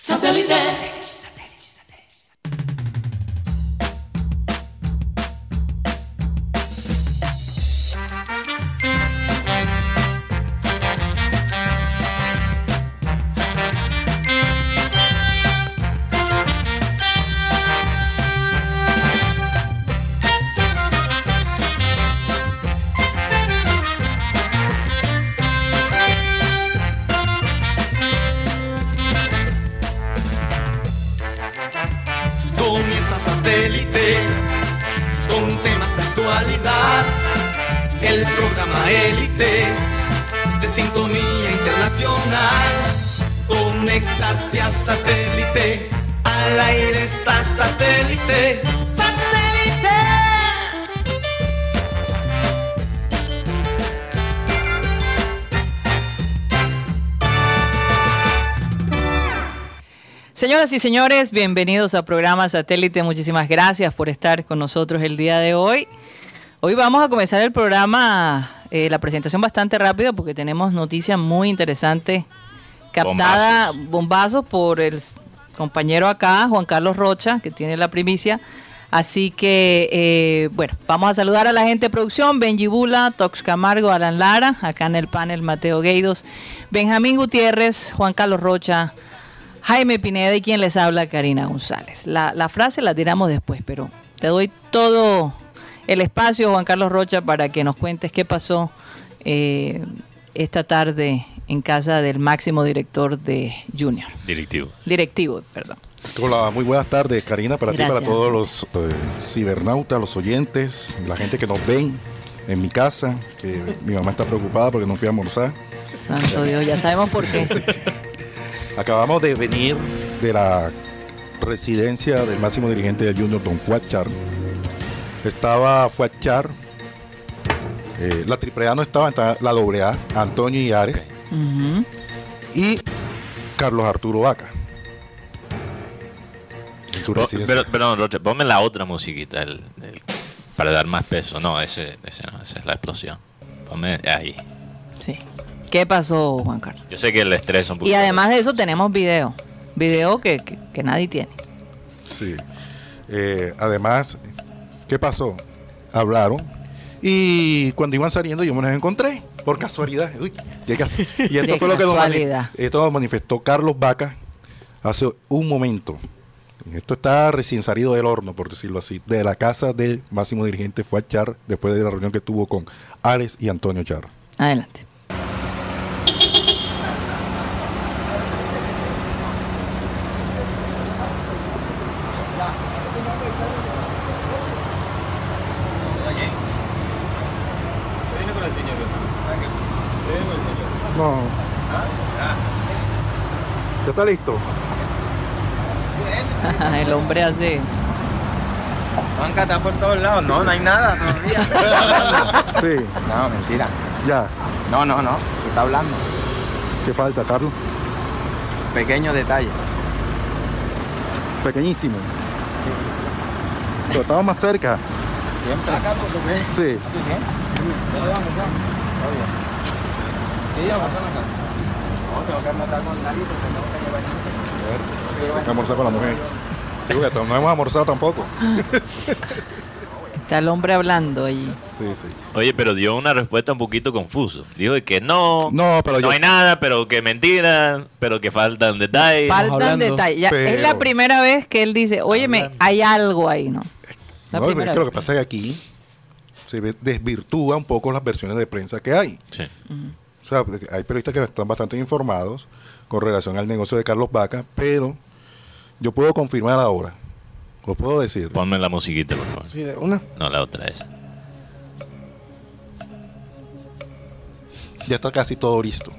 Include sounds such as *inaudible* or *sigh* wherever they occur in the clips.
Satellite. Señoras y señores, bienvenidos a programa Satélite. Muchísimas gracias por estar con nosotros el día de hoy. Hoy vamos a comenzar el programa, eh, la presentación bastante rápida porque tenemos noticias muy interesantes captada bombazos. por el compañero acá, Juan Carlos Rocha, que tiene la primicia. Así que, eh, bueno, vamos a saludar a la gente de producción, Benji Bula, Tox Camargo, Alan Lara, acá en el panel Mateo Gueidos, Benjamín Gutiérrez, Juan Carlos Rocha, Jaime Pineda y quien les habla, Karina González. La, la frase la tiramos después, pero te doy todo el espacio, Juan Carlos Rocha, para que nos cuentes qué pasó eh, esta tarde en casa del máximo director de Junior. Directivo. Directivo, perdón. Hola, muy buenas tardes, Karina, para ti, para todos los eh, cibernautas, los oyentes, la gente que nos ven en mi casa, que mi mamá está preocupada porque no fui a almorzar. Santo Dios, ya sabemos por qué. *laughs* Acabamos de venir de la residencia del máximo dirigente del Junior, don Fuad Char. Estaba Fuad Char, eh, la triple A no estaba, estaba la doble A, Antonio Iares Ujú. y Carlos Arturo Vaca. Pero, perdón, Rocha, ponme la otra musiquita el- el- para dar más peso. No, ese, ese no, esa es la explosión. Ponme ahí. Sí. ¿Qué pasó, Juan Carlos? Yo sé que el estrés es un poquito. Y además de eso tenemos video. Video que, que- que nadie tiene. Sí. Eh, además, ¿qué pasó? Hablaron y cuando iban saliendo yo me los encontré por casualidad. Uy, *laughs* y esto De fue lo que nos, mani- casualidad. esto nos manifestó Carlos Vaca hace un momento. Esto está recién salido del horno, por decirlo así, de la casa del máximo dirigente fue a Char después de la reunión que tuvo con Alex y Antonio Char. Adelante. No. ¿Ya está listo? *laughs* El hombre hace. Juanca está por todos lados. No, no hay nada todavía. *laughs* Sí, No, mentira. ya. No, no, no. ¿Qué está hablando? ¿Qué falta, Carlos? Pequeño detalle. Pequeñísimo. Pero estaba más cerca. Siempre. Acá, por lo que Sí. Vamos acá. No, tengo que anotar con David porque tengo que llevar Tengo que almorzar con la mujer. Sí, porque no hemos almorzado tampoco. *laughs* Está el hombre hablando allí. Sí, sí. Oye, pero dio una respuesta un poquito confuso. Dijo que no, No, pero yo- hay nada, pero que mentira, pero que faltan detalles. Faltan detalles. Ya, Es la primera vez que él dice, óyeme, Hablando. hay algo ahí, ¿no? La No, es que lo que pasa es que aquí se ve- desvirtúa un poco las versiones de prensa que hay. Sí. Sea, hay periodistas que están bastante informados con relación al negocio de Carlos Vaca, pero yo puedo confirmar ahora, o puedo decir, Ponme la musiquita, por favor. Sí, de una. No, la otra esa. ya está casi todo listo.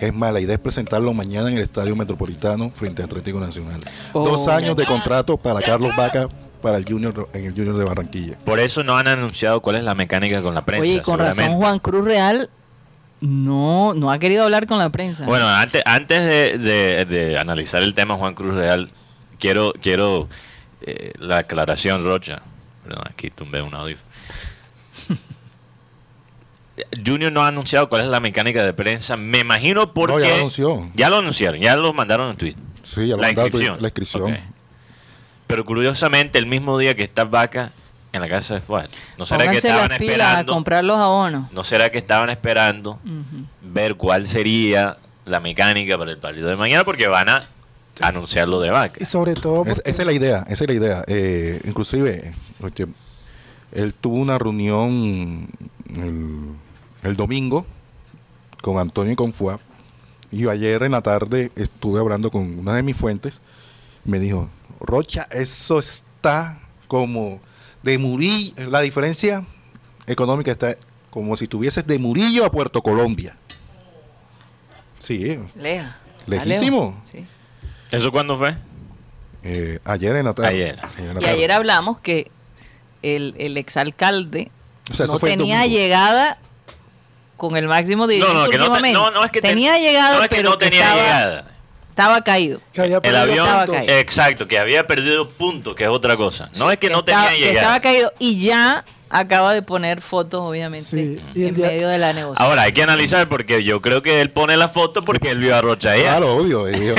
Es más, la idea es presentarlo mañana en el Estadio Metropolitano frente a Atlético Nacional. Oh. Dos años de contrato para Carlos Vaca para el Junior en el Junior de Barranquilla. Por eso no han anunciado cuál es la mecánica con la prensa. Oye, y con razón. Juan Cruz Real no, no ha querido hablar con la prensa. Bueno, antes, antes de, de- de analizar el tema Juan Cruz Real, quiero, quiero eh, la aclaración, Rocha. Perdón, aquí tumbé un audio. *laughs* Junior no ha anunciado cuál es la mecánica de prensa. Me imagino porque. No, ya lo anunció. Ya lo anunciaron, ya lo mandaron en tweet. Sí, ya lo la mandaron, inscripción. la inscripción. Pero curiosamente, el mismo día que está Vaca en la casa de Fuad. ¿No será que estaban las pilas a esperando? comprar los abonos. ¿No será que estaban esperando ver cuál sería la mecánica para el partido de mañana? Porque van a anunciar lo de Vaca. Y sobre todo, Es- esa es la idea, esa es la idea. Eh, inclusive, oye, él tuvo una reunión el, el domingo con Antonio y con Fuab. Y ayer en la tarde estuve hablando con una de mis fuentes. Me dijo, Rocha, eso está como de Murillo. La diferencia económica está como si tuvieses de Murillo a Puerto Colombia. Sí, Leja. Lejísimo. Sí. ¿Eso cuándo fue? eh, ayer en la tarde. Ayer. en la Y ayer hablamos que el, el exalcalde O sea, eso no tenía llegada con el máximo dirigente No, no, que no, no, no es que te- tenía llegada, no es que pero no tenía estaba, llegada. Estaba caído. que había El avión, estaba puntos. caído. exacto, que había perdido puntos, que es otra cosa. No es que no estaba, tenía que estaba llegada. caído y ya acaba de poner fotos, obviamente, Sí, y el en día- medio de la negociación. Ahora hay que analizar porque yo creo que él pone la foto porque él vio a Rocha allá. Claro, obvio. *laughs* yo-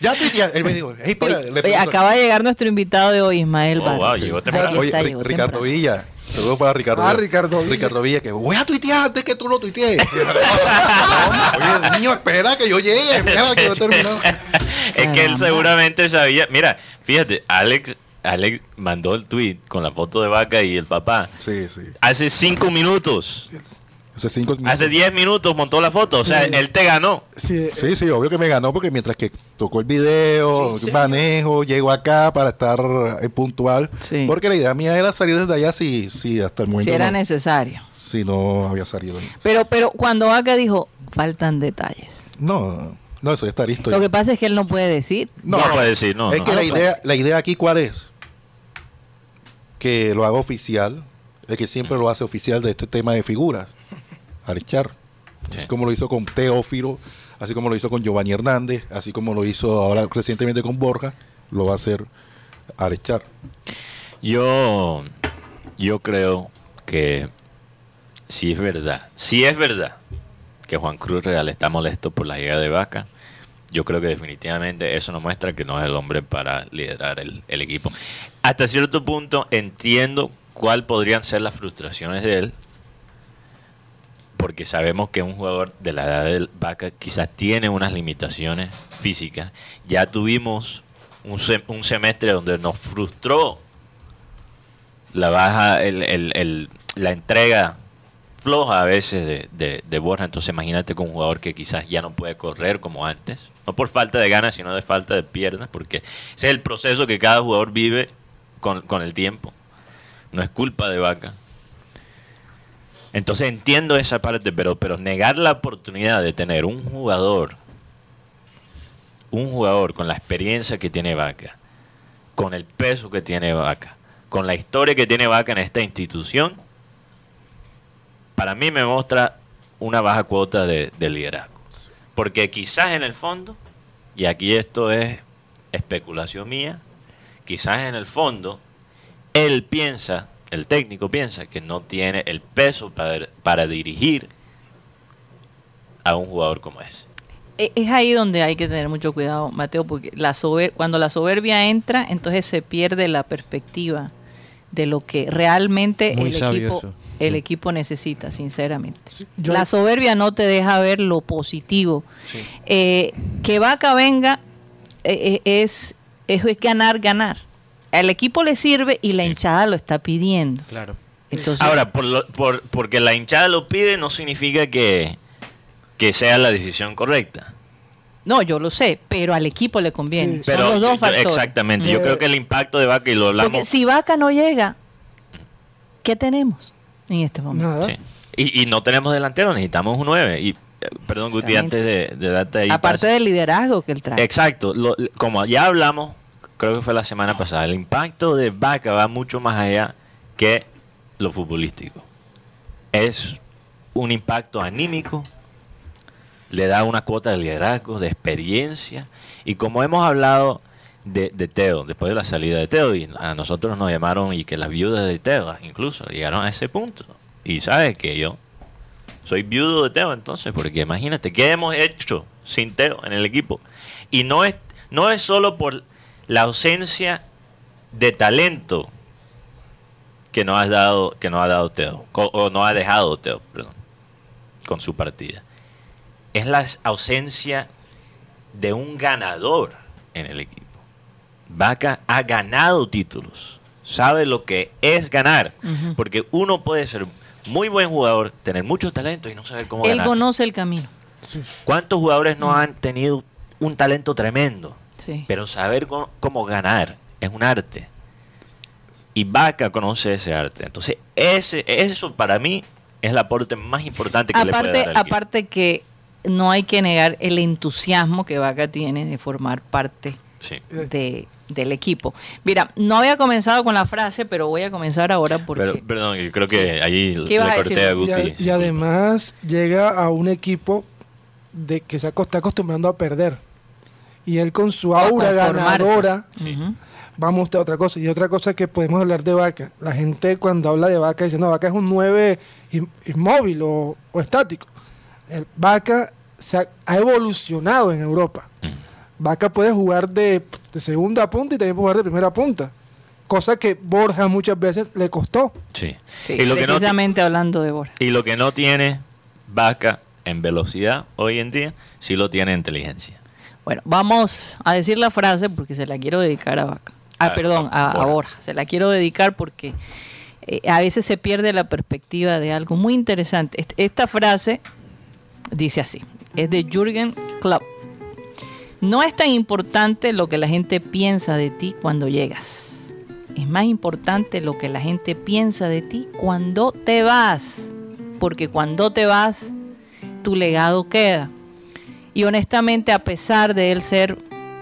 ya tuitea. Él me dijo, hey, espera, le Oye, pregunto- acaba de llegar nuestro invitado de hoy, Ismael Oh, Vargas. wow, llegó temprano. Oye, está, Ri- llegó Ricardo temprano. Villa. Saludos para Ricardo Ah, Villa. Ricardo Villa. Ricardo Villa, que voy a tuitear antes que tú lo tuitees. *laughs* Oye, niño, espera que yo llegue. Espera que yo termine. *laughs* es que él seguramente sabía. Mira, fíjate, Alex, Alex mandó el tweet con la foto de vaca y el papá. Sí, sí. Hace cinco minutos, Hace cinco minutos. hace diez minutos montó la foto. O sea, Sí. él te ganó. Sí, Sí, sí, obvio que me ganó porque mientras que tocó el video, manejo, llego acá para estar eh, puntual. Sí. Porque la idea mía era salir desde allá si, si hasta el momento Si era no, necesario. si no había salido. Pero, pero cuando Vaca dijo, faltan detalles. No, no, eso ya está listo. Lo que pasa es que él no puede decir. No, puede decir, no. es no. que no la idea, la idea aquí cuál es? Que lo haga oficial, el que siempre lo hace oficial de este tema de figuras, Arechar. Así Sí. como lo hizo con Teófilo, así como lo hizo con Giovanni Hernández, así como lo hizo ahora recientemente con Borja, lo va a hacer Arechar. Yo, yo creo que si es verdad, si es verdad que Juan Cruz Real está molesto por la llegada de Vaca, yo creo que definitivamente eso nos muestra que no es el hombre para liderar el, el equipo. Hasta cierto punto entiendo cuál podrían ser las frustraciones de él, porque sabemos que un jugador de la edad del Vaca quizás tiene unas limitaciones físicas. Ya tuvimos un, sem- un semestre donde nos frustró la baja, el, la entrega floja a veces de, de, de Borja. Entonces imagínate con un jugador que quizás ya no puede correr como antes. No por falta de ganas, sino de falta de piernas, porque ese es el proceso que cada jugador vive con, con el tiempo. No es culpa de Vaca. Entonces entiendo esa parte, pero, pero negar la oportunidad de tener un jugador, un jugador con la experiencia que tiene Vaca, con el peso que tiene Vaca, con la historia que tiene Vaca en esta institución, para mí me muestra una baja cuota de, de liderazgo. Porque quizás en el fondo, y aquí esto es especulación mía, quizás en el fondo él piensa, el técnico piensa que no tiene el peso para, para dirigir a un jugador como ese. E- Es ahí donde hay que tener mucho cuidado, Mateo, porque la sober- cuando la soberbia entra, entonces se pierde la perspectiva de lo que realmente Muy el equipo, eso. el equipo necesita, sinceramente. yo- la soberbia no te deja ver lo positivo. Eh, que Vaca venga eh, eh, es, es, es ganar, ganar. Al equipo le sirve y la Sí. hinchada lo está pidiendo. Claro. Entonces, Ahora, por lo- por- porque la hinchada lo pide no significa que, que sea la decisión correcta. no, yo lo sé, pero al equipo le conviene. Sí. Son Pero los dos yo- factores. exactamente, yo Eh, creo que el impacto de Vaca y lo hablamos. Porque si Vaca no llega, ¿qué tenemos en este momento? Nada. Sí. Y, y no tenemos delantero, necesitamos un 9. Y, eh, perdón, Guti, antes de, de darte ahí. Aparte paso. del liderazgo que él trae. Exacto, lo- como ya hablamos, creo que fue la semana pasada, el impacto de Vaca va mucho más allá que lo futbolístico. Es un impacto anímico, le da una cuota de liderazgo, de experiencia, y como hemos hablado de, de Teo, después de la salida de Teo, y a nosotros nos llamaron y que las viudas de Teo incluso llegaron a ese punto. Y sabes que yo Soy viudo de Teo entonces, porque imagínate, ¿qué hemos hecho sin Teo en el equipo? Y no es, no es solo por la ausencia de talento que nos ha dado, que nos ha dado Teo, o no ha dejado Teo, perdón, con su partida. Es la ausencia de un ganador en el equipo. Vaca ha ganado títulos, sabe lo que es ganar, porque uno puede ser muy buen jugador, tener mucho talento y no saber cómo Él ganar. conoce el camino. ¿Cuántos jugadores no han tenido un talento tremendo? Sí. Pero saber cómo, cómo ganar es un arte. Y Vaca conoce ese arte. Entonces, ese, eso para mí es el aporte más importante que le puede aparte, dar aparte que no hay que negar el entusiasmo que Vaca tiene de formar parte Sí. de, del equipo. Mira, no había comenzado con la frase, pero voy a comenzar ahora porque Pero, perdón, yo creo que ahí le ¿Qué ibas a corté decir? a Y, Guti. a- y disculpa. además llega a un equipo de que se está acostumbrando a perder. Y él con su aura ganadora Sí. Va a mostrar otra cosa. Y otra cosa que podemos hablar de Vaca. La gente cuando habla de Vaca dice, no, Vaca es un 9 in- inmóvil o, o estático. El Vaca se ha, ha evolucionado en Europa. Mm. Vaca puede jugar de, de segunda punta y también puede jugar de primera punta. Cosa que Borja muchas veces le costó. Sí. Sí, y, lo que no, precisamente hablando de Borja. y lo que no tiene Vaca en velocidad hoy en día, sí lo tiene en inteligencia. Bueno, vamos a decir la frase porque se la quiero dedicar a Vaca. Ah, A- perdón, a, a. Borja. Se la quiero dedicar porque eh, a veces se pierde la perspectiva de algo muy interesante. Est- Esta frase dice así, es de Jürgen Klopp. No es tan importante lo que la gente piensa de ti cuando llegas. Es más importante lo que la gente piensa de ti cuando te vas. Porque cuando te vas, tu legado queda. Y honestamente, a pesar de él ser,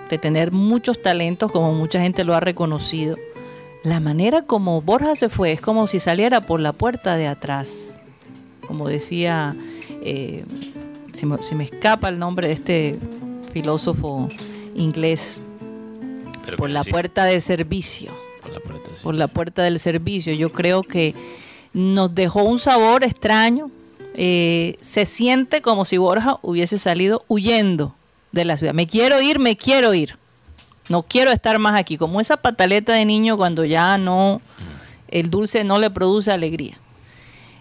de tener muchos talentos, como mucha gente lo ha reconocido, la manera como Borja se fue es como si saliera por la puerta de atrás. Como decía, eh, se, me, se me escapa el nombre de este filósofo inglés, Pero por la sí, puerta de servicio por la puerta, sí. por la puerta del servicio. Yo creo que nos dejó un sabor extraño. Eh, se siente como si Borja hubiese salido huyendo de la ciudad. Me quiero ir, me quiero ir. No quiero estar más aquí. Como esa pataleta de niño cuando ya no, el dulce no le produce alegría.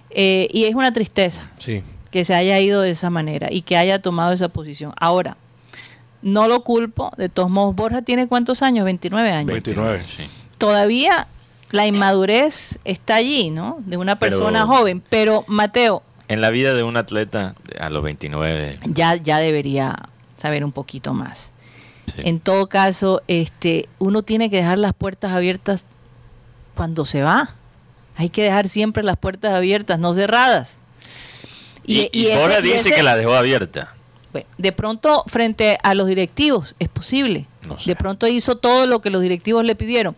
Eh, y es una tristeza Sí. que se haya ido de esa manera y que haya tomado esa posición. Ahora, no lo culpo. De todos modos, Borja tiene cuántos años? 29 años 29. Sí. todavía la inmadurez está allí, ¿no? De una Pero- persona joven. Pero Mateo En la vida de un atleta a los 29, ya, ya debería saber un poquito más. sí. En todo caso, este, uno tiene que dejar las puertas abiertas cuando se va. Hay que dejar siempre las puertas abiertas, no cerradas. y, y y dice ese- que la dejó abierta. Bueno, de pronto, frente a los directivos, es posible. No sé. De pronto hizo todo lo que los directivos le pidieron.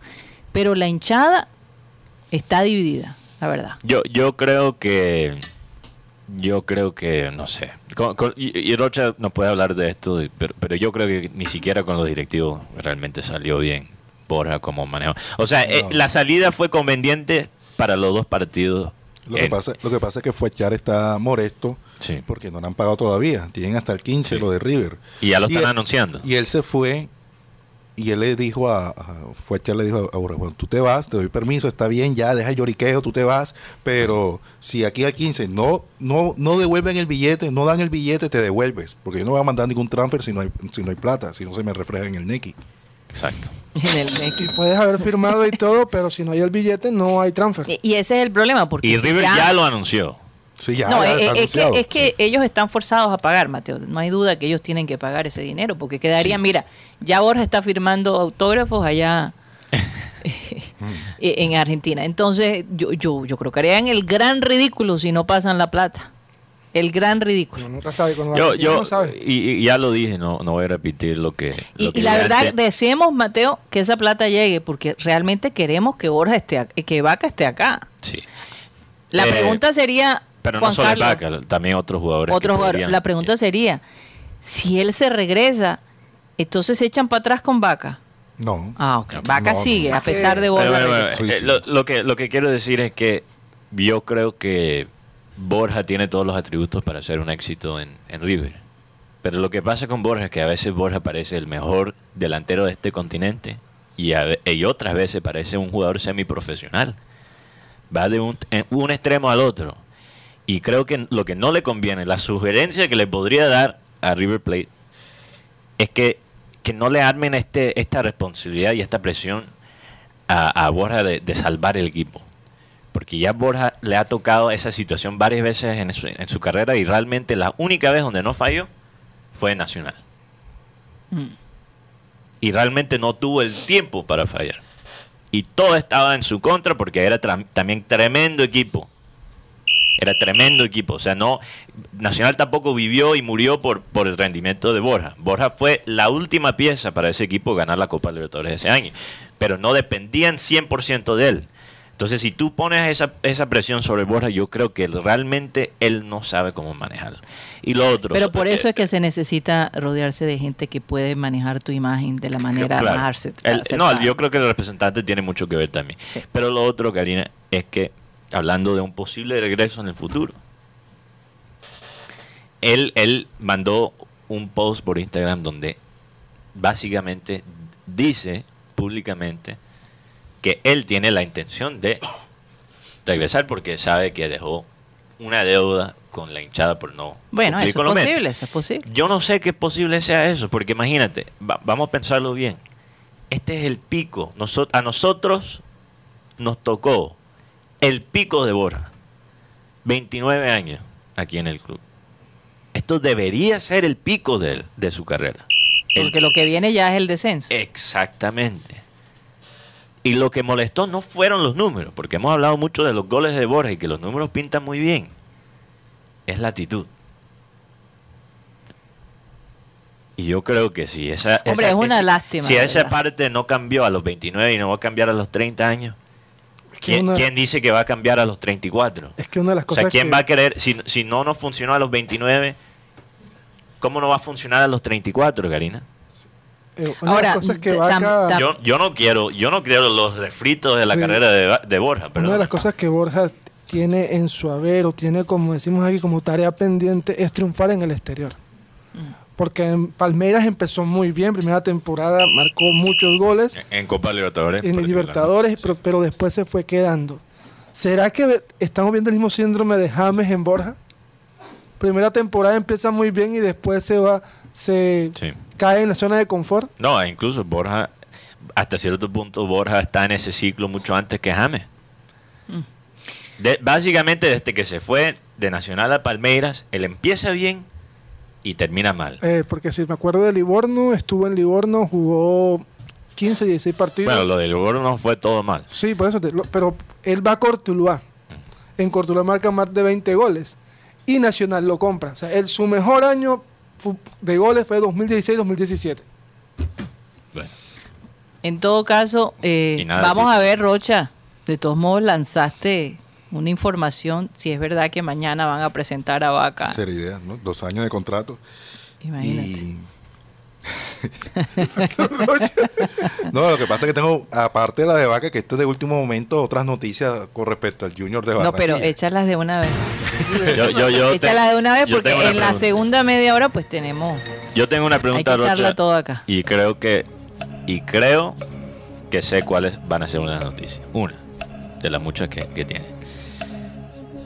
Pero la hinchada está dividida, la verdad. Yo, yo creo que. Yo creo que, no sé. Con- con- y, y Rocha no puede hablar de esto, pero, pero yo creo que ni siquiera con los directivos realmente salió bien Borja como manejo. O sea, eh, la salida fue conveniente para los dos partidos. Lo que, pasa, lo que pasa es que Fuachar está molesto Sí. porque no le han pagado todavía. Tienen hasta el 15 Sí. lo de River. Y ya lo están él- anunciando. Y él se fue y él le dijo a, a Fuachar le dijo a Borja, bueno, tú te vas, te doy permiso, está bien, ya, deja el lloriqueo, tú te vas, pero si aquí al 15 no, no, no devuelven el billete, no dan el billete, te devuelves, porque yo no voy a mandar ningún transfer si no hay, si no hay plata, si no se me refleja en el NECI. Exacto. En el Y puedes haber firmado y todo, pero si no hay el billete, no hay transfer. Y- Y ese es el problema, porque Y si River ya, lo anunció. Sí, ya, no, ya eh, eh, es, que, es que ellos están forzados a pagar, Mateo. No hay duda que ellos tienen que pagar ese dinero, porque quedarían, mira, ya Borja está firmando autógrafos allá *laughs* *laughs* en Argentina. Entonces, yo, yo, yo creo que harían el gran ridículo si no pasan la plata. El gran ridículo. Uno nunca sabe cuando va Yo, yo, no sabe. y, y ya lo dije, no, no voy a repetir lo que. lo Y, que y la verdad, antes- deseemos, Mateo, que esa plata llegue, porque realmente queremos que Borja esté, que Vaca esté acá. Sí. La Eh, pregunta sería, Pero Juan no solo Carlos, Vaca, también otros jugadores. otros jugadores. podrían- La pregunta sería, si él se regresa, entonces se echan para atrás con Vaca. No. Ah, ok. Vaca No, no. sigue, a pesar de Borja. eh. Lo, lo que, lo que quiero decir es que yo creo que Borja tiene todos los atributos para ser un éxito en, en River. Pero lo que pasa con Borja es que a veces Borja parece el mejor delantero de este continente y, a y otras veces parece un jugador semiprofesional. Va de un, en- un extremo al otro. Y creo que lo que no le conviene, la sugerencia que le podría dar a River Plate es que, que no le armen este, esta responsabilidad y esta presión a, a Borja de, de salvar el equipo. Porque ya Borja le ha tocado esa situación varias veces en su, en su carrera y realmente la única vez donde no falló fue en Nacional. Y realmente no tuvo el tiempo para fallar. Y todo estaba en su contra porque era también tremendo equipo. Era tremendo equipo. O sea, no. Nacional tampoco vivió y murió por, por el rendimiento de Borja. Borja fue la última pieza para ese equipo ganar la Copa Libertadores ese año. Pero no dependían 100% de él. Entonces, si tú pones esa, esa presión sobre Borja, yo creo que realmente él no sabe cómo manejarlo. Y lo otro. Pero por eh, eso es que se necesita rodearse de gente que puede manejar tu imagen de la manera Claro. más ace- El- no, yo creo que el representante tiene mucho que ver también. Sí. Pero lo otro, Karina, es que hablando de un posible regreso en el futuro, él, él mandó un post por Instagram donde básicamente dice públicamente que él tiene la intención de regresar porque sabe que dejó una deuda con la hinchada por no Bueno, eso es posible, eso es posible. Yo no sé qué posible sea eso, porque imagínate, va- vamos a pensarlo bien. Este es el pico. A nosotros nos tocó el pico de Borja. 29 años aquí en el club. Esto debería ser el pico de, él, de su carrera. El- Porque lo que viene ya es el descenso. Exactamente. Y lo que molestó no fueron los números, porque hemos hablado mucho de los goles de Borja y que los números pintan muy bien. Es la actitud. Y yo creo que si esa... Hombre, esa- es una ese- lástima, Si esa parte no cambió a los 29 y no va a cambiar a los 30 años, ¿quién, una- quién dice que va a cambiar a los 34? Es que una de las O cosas sea, ¿quién que- va a querer, si, si no nos funcionó a los 29, ¿cómo no va a funcionar a los 34, Karina? eh, una de Ahora, las cosas que Vaca, tam- Yo, yo no quiero, yo no quiero los refritos de la Sí. carrera de, de Borja, pero una de las cosas que Borja tiene en su haber o tiene como decimos aquí como tarea pendiente es triunfar en el exterior. Porque en Palmeiras empezó muy bien, primera temporada marcó muchos goles en Copa Libertadores. en. Libertadores, pero, pero después se fue quedando. ¿Será que estamos viendo el mismo síndrome de James en Borja? Primera temporada empieza muy bien y después se va, se Sí. cae en la zona de confort. No, e incluso Borja, hasta cierto punto, Borja está en ese ciclo mucho antes que James. De- básicamente, desde que se fue de Nacional a Palmeiras, él empieza bien y termina mal. Eh, porque si me acuerdo de Livorno, estuvo en Livorno, jugó 15, 16 partidos. Bueno, lo del Borja no fue todo mal. Sí, por eso, te- lo- pero él va a Cortuluá. En Cortuluá marca más de 20 goles. Y Nacional lo compra. O sea, él, su mejor año de goles fue 2016-2017. Bueno, En todo caso, eh, vamos a ver, Rocha. De todos modos, lanzaste una información. Si es verdad que mañana van a presentar a Vaca. Sería idea, ¿no? Dos años de contrato. Imagínate. Y... *laughs* no, lo que pasa es que tengo, aparte de la de Vaca, que esto es de último momento, otras noticias con respecto al Junior de No, Barranquilla. pero échalas *laughs* de una vez. yo, yo, Échalas de una vez porque una en la segunda media hora pues tenemos... Yo tengo una Hay pregunta, que echarla Rocha, todo acá. y creo que y creo que sé cuáles van a ser unas noticias. Una de las muchas que, que tiene.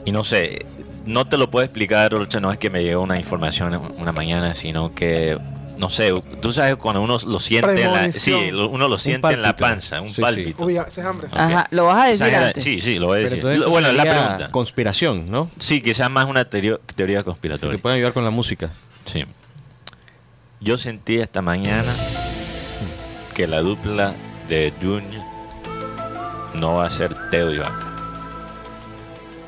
Y no sé, no te lo puedo explicar, Rocha, no es que me llegó una información una mañana, sino que no sé, tú sabes cuando uno lo siente en la, sí, uno lo siente en la panza, un Sí, sí. pálpito. Uy, ya, ese es hambre. Ajá, ¿lo vas a decir antes? Sí, sí, lo voy a decir. bueno, la pregunta. conspiración, ¿no? Sí, quizás más una teoría, teoría Que conspiratoria. te pueden ayudar con la música. Sí. Yo sentí esta mañana que la dupla de Junior no va a ser Teo y Vaca.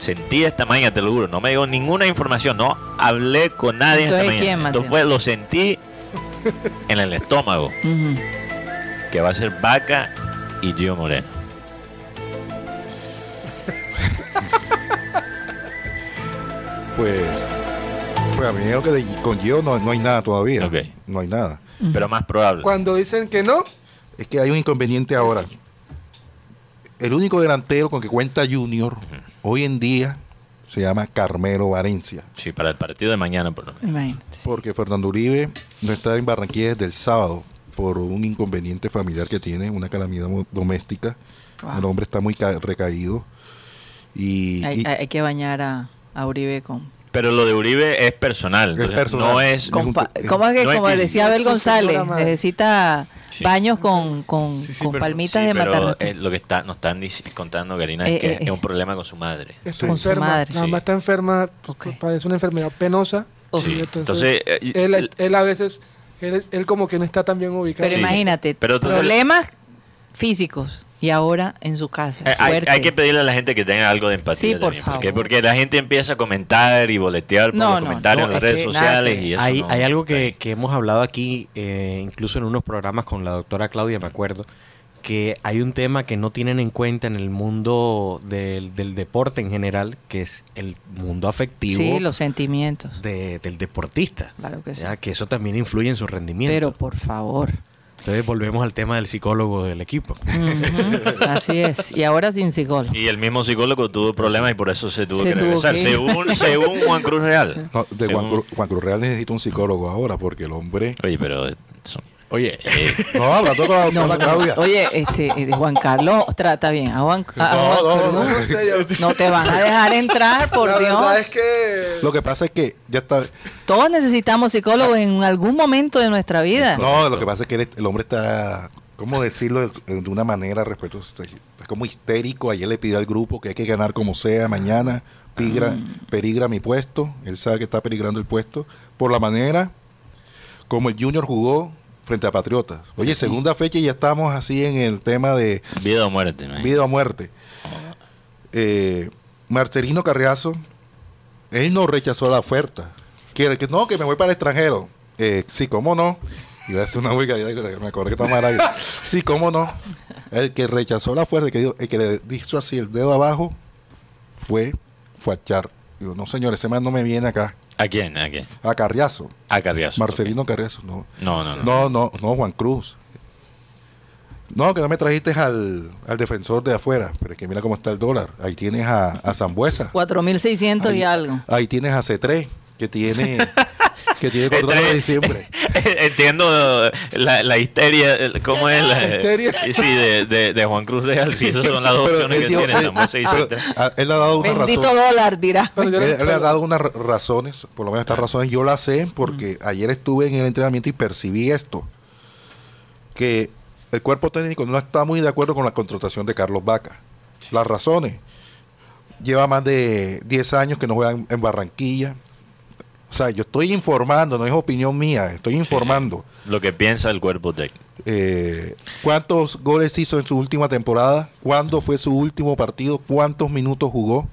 Sentí esta mañana, te lo juro, no me dio ninguna información, no hablé con nadie esta Entonces, mañana. ¿quién, Mateo? Esto fue, lo sentí en el estómago, que va a ser Vaca y Gio Moreno. *laughs* Pues, pues a mí me dijeron que de- con Gio no, no hay nada todavía. Ok. No hay nada. Pero más probable. Cuando dicen que no, Es que hay un inconveniente ahora. El único delantero con que cuenta Junior hoy en día se llama Carmelo Valencia. Sí, para el partido de mañana por lo menos. Imagínate. Porque Fernando Uribe no está en Barranquilla desde el sábado por un inconveniente familiar que tiene, una calamidad doméstica. Wow. El hombre está muy ca- recaído. Y, Hay, y- hay que bañar a, a Uribe con... Pero lo de Uribe es personal. Es personal. No es. eh, ¿Cómo es que, no como decía Abel González, necesita Sí. baños con, con, Sí, sí, con pero- palmitas Sí, de eh, lo que está, nos están contando, Karina, Eh, es que eh, es eh. un problema con su madre. Está Con su madre. Nada Sí. más está enferma, pues, Ok. padece una enfermedad penosa. Uf. Sí. Y Entonces, eh, él, él a veces, él, como que no está tan bien ubicado. Pero Sí. imagínate, Pero entonces- problemas físicos y ahora en su casa. Eh, hay, hay que pedirle a la gente que tenga algo de empatía. Sí, por también, porque, favor. porque la gente empieza a comentar y boletear por No, los no, comentarios no, en las es redes sociales. que- y eso Hay, no- hay algo que, que hemos hablado aquí, eh, incluso en unos programas con la doctora Claudia, me acuerdo, que hay un tema que no tienen en cuenta en el mundo del, del deporte en general, que es el mundo afectivo Sí, los sentimientos. de- del deportista. Claro que sí. Ya, que eso también influye en su rendimiento. Pero por favor. Entonces volvemos al tema del psicólogo del equipo. Así es. Y ahora sin psicólogo. Y el mismo psicólogo tuvo problemas y por eso se tuvo Se que tuvo regresar. que. Según, según Juan Cruz Real. No, de Juan, Cruz, Juan Cruz Real necesita un psicólogo ahora porque el hombre... Oye, pero son- Oye, *laughs* No, hablando con la No, Claudia. Oye, este, eh, Juan Carlos trata bien. A Juan, a- a No, Juan- no, No, no. no sé, yo- no te van a dejar entrar, por la Dios. verdad es que Lo que pasa es que ya está... Todos necesitamos psicólogos en algún momento de nuestra vida. No, lo que pasa es que él- el hombre está, ¿cómo decirlo de de una manera respeto? Está, está como histérico. Ayer le pidió al grupo que hay que ganar como sea mañana. Pigra, Perigra mi puesto. Él sabe que está peligrando el puesto. Por la manera como el Junior jugó frente a Patriotas. Oye, segunda fecha y ya estamos así en el tema de vida o muerte. ¿no? vida o muerte. Eh, Marcelino Carriazo, él no rechazó la oferta. Quiere que no, que me voy para el extranjero. Eh, sí, cómo no. Iba a hacer una vulgaridad, me acordé que estaba mal ahí. Sí, cómo no. El que rechazó la oferta, el que, dijo- el que le dijo así el dedo abajo, fue Fuachar. Digo, no señor, ese man no me viene acá. ¿A quién? ¿A quién? A Carriazo. A Carriazo. Marcelino Carriazo, no. No, no, no. No, no, no, Juan Cruz. No, que no me trajiste al, al defensor de afuera. Pero es que mira cómo está el dólar. Ahí tienes a, a Zambuesa. 4.600 y algo. Ahí tienes a C3, que tiene, *laughs* que tiene contrato de diciembre. *laughs* Entiendo la, la histeria, ¿cómo es la histeria. Sí, de, de, de Juan Cruz Real, sí, esas son las dos Pero opciones que tiene. él- Zambuesa y pero, Cetra. a- él le ha dado una Bendito razón. dólar, dirá. Él, él le ha dado unas ra- razones, por lo menos estas razones yo las sé porque ayer estuve en el entrenamiento y percibí esto, que el cuerpo técnico no está muy de acuerdo con la contratación de Carlos Vaca. Las razones, lleva más de 10 años que no juega en, en Barranquilla. O sea, yo estoy informando, no es opinión mía, estoy informando. Lo que piensa el cuerpo técnico. Eh, ¿Cuántos goles hizo en su última temporada? ¿Cuándo fue su último partido? ¿Cuántos minutos jugó?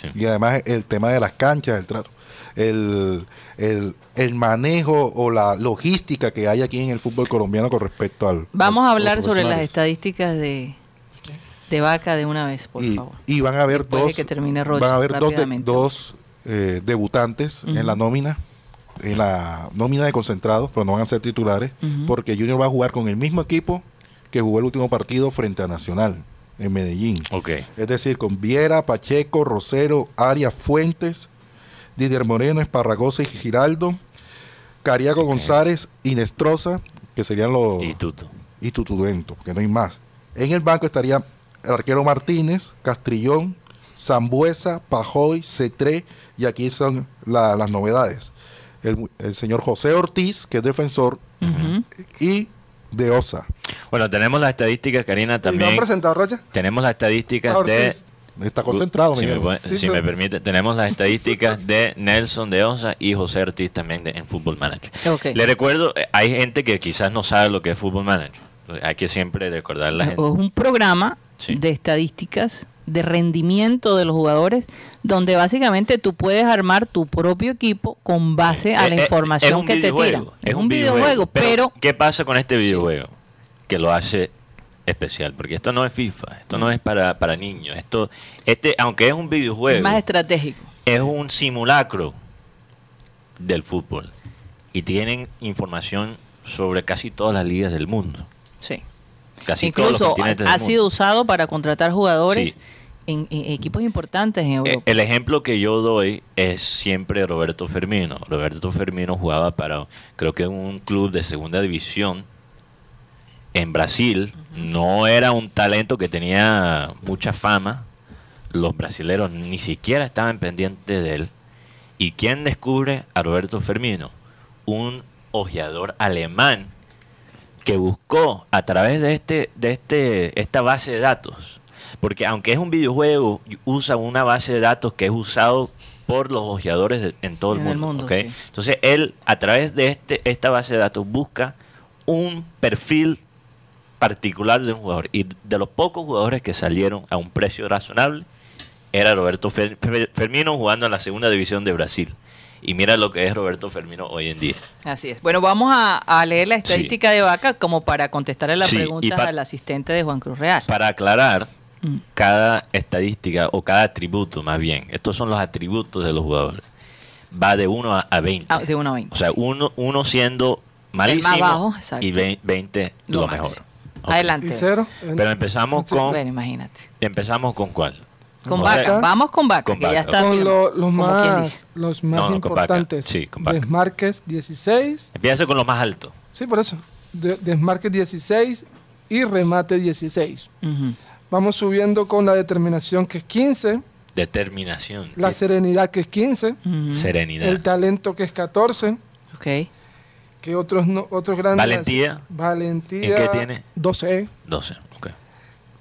Sí. Y además el tema de las canchas, el trato, el, el, el manejo o la logística que hay aquí en el fútbol colombiano con respecto al... Vamos al- a hablar sobre las estadísticas de, de Vaca de una vez, por y, favor. y van a haber Después de dos, que termine Rocha, van a haber dos, de- rápidamente. dos eh, debutantes en la nómina, en la nómina de concentrados, pero no van a ser titulares, porque Junior va a jugar con el mismo equipo que jugó el último partido frente a Nacional en Medellín. Ok. Es decir, con Viera, Pacheco, Rosero, Arias Fuentes, Didier Moreno, Esparragosa y Giraldo, Cariaco González y Nestroza, que serían los Y Tuto. y Tutuduento, porque no hay más. En el banco estaría el arquero Martínez, Castrillón, Zambuesa, Pajoy, Cetré, y aquí son la- las novedades. El, el señor José Ortiz, que es defensor, y de Osa. Bueno, tenemos las estadísticas, Karina, ¿Y lo han también. presentado, Rocha? Tenemos las estadísticas Ah, de... Está concentrado, si me, Miguel. puede- Sí, si me permite, tenemos las estadísticas de Nelson de Osa y José Ortiz también de, en Football Manager. Le recuerdo, eh, hay gente que quizás no sabe lo que es Football Manager. Hay que siempre recordar a la Es un programa Sí. de estadísticas de rendimiento de los jugadores donde básicamente tú puedes armar tu propio equipo con base a Eh, la eh, información es que te tiran. Es un videojuego. pero, ¿Qué pasa con este videojuego? Que lo hace especial. Porque esto no es FIFA. Esto no es para, para niños. Esto, este, aunque es un es videojuego, más estratégico. es un simulacro del fútbol. Y tienen información sobre casi todas las ligas del mundo. Sí. Casi todos los Incluso ha, sido usado para contratar jugadores Sí. en, en equipos importantes en Eh, Europa. El ejemplo que yo doy es siempre Roberto Fermino. Roberto Fermino jugaba para, creo que un club de segunda división en Brasil. No era un talento que tenía mucha fama. Los brasileros ni siquiera estaban pendientes de él. ¿Y quién descubre a Roberto Fermino? Un ojeador alemán que buscó a través de este de este esta base de datos porque aunque es un videojuego usa una base de datos que es usado por los ojeadores de- en todo el En el mundo, mundo, ¿ok? sí. entonces él a través de este esta base de datos busca un perfil particular de un jugador y de los pocos jugadores que salieron a un precio razonable era Roberto Fer- Fer- Fermino jugando en la segunda división de Brasil y mira lo que es Roberto Fermino hoy en día Así es. Bueno, vamos a, a leer la estadística de Vaca como para contestarle las Sí, y preguntas pa- al asistente de Juan Cruz Real. Para aclarar, Mm. cada estadística o cada atributo, más bien, estos son los atributos de los jugadores, va de 1 a, a 20. Ah, de 1 a 20. O sea, uno, uno siendo malísimo bajo, exacto. y vein- 20 lo, mejor. Adelante. Y cero. Pero empezamos con, Bueno, imagínate. empezamos con cuál? Con Vaca. Vamos con Vaca, con que ya Vaca. está. Con lo- los más, los más No, importantes. Sí, con Vaca. Desmarques 16. Empieza con lo más alto. Sí, por eso. De- desmarques 16 y remate 16. Ujú. Vamos subiendo con la determinación que es 15, Determinación. la Sí. serenidad que es 15, Ujú. Serenidad. el talento que es 14, Ok. que otros no, otros grandes. Valentía. Valentía. ¿En qué tiene? 12. 12. ok.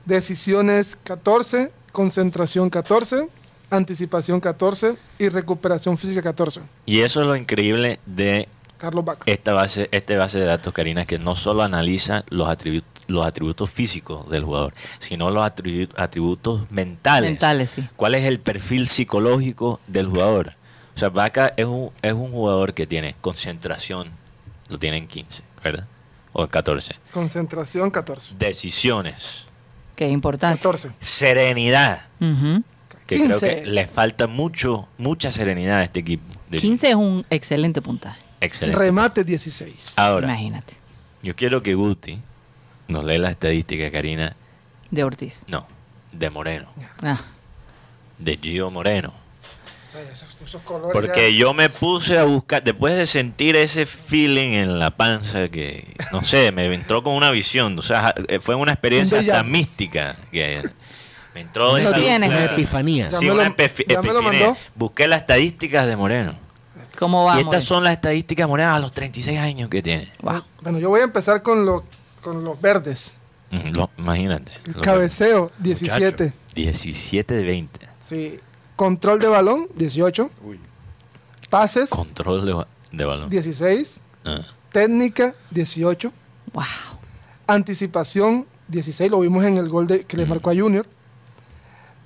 Decisiones 14, concentración 14, anticipación 14 y recuperación física 14. Y eso es lo increíble de Carlos Vaca. esta base, este base de datos, Karina, que no solo analiza los atributos, los atributos físicos del jugador, sino los atribu- atributos mentales. Mentales, sí. ¿Cuál es el perfil psicológico del jugador? O sea, Vaca es un, es un jugador que tiene concentración, lo tiene en 15, ¿verdad? O en 14. Concentración 14. Decisiones, Que es importante. 14. serenidad, Ujú. que creo 15. que le falta mucho, mucha serenidad a este equipo. de- 15 es un excelente puntaje. Excelente. Remate 16. Ahora, Imagínate. yo quiero que Guti nos lee la estadística, Karina. De Ortiz. No, de Moreno, Ah. de Gio Moreno. Ay, esos- esos colores Porque ya- yo me puse a buscar, después de sentir ese feeling en la panza que, no sé, me entró con una visión, o sea, eh, fue una experiencia Un hasta mística. Que me entró Lo esa tienes, Guti. epifanía. Ya Sí, una lo- lo epifanía. Busqué las estadísticas de Moreno. ¿Cómo vamos? y estas son las estadísticas de Moreno a los 36 años que tiene. Wow. Bueno, yo voy a empezar con, los con los verdes. Mm, lo- imagínate. El lo- cabeceo, 17. Muchacho, 17 de 20. Sí. Control de balón, 18. Pases, Control de, ba- de balón. 16. Ah. Técnica, 18. Wow. Anticipación, 16. Lo vimos en el gol de, que le marcó a Junior.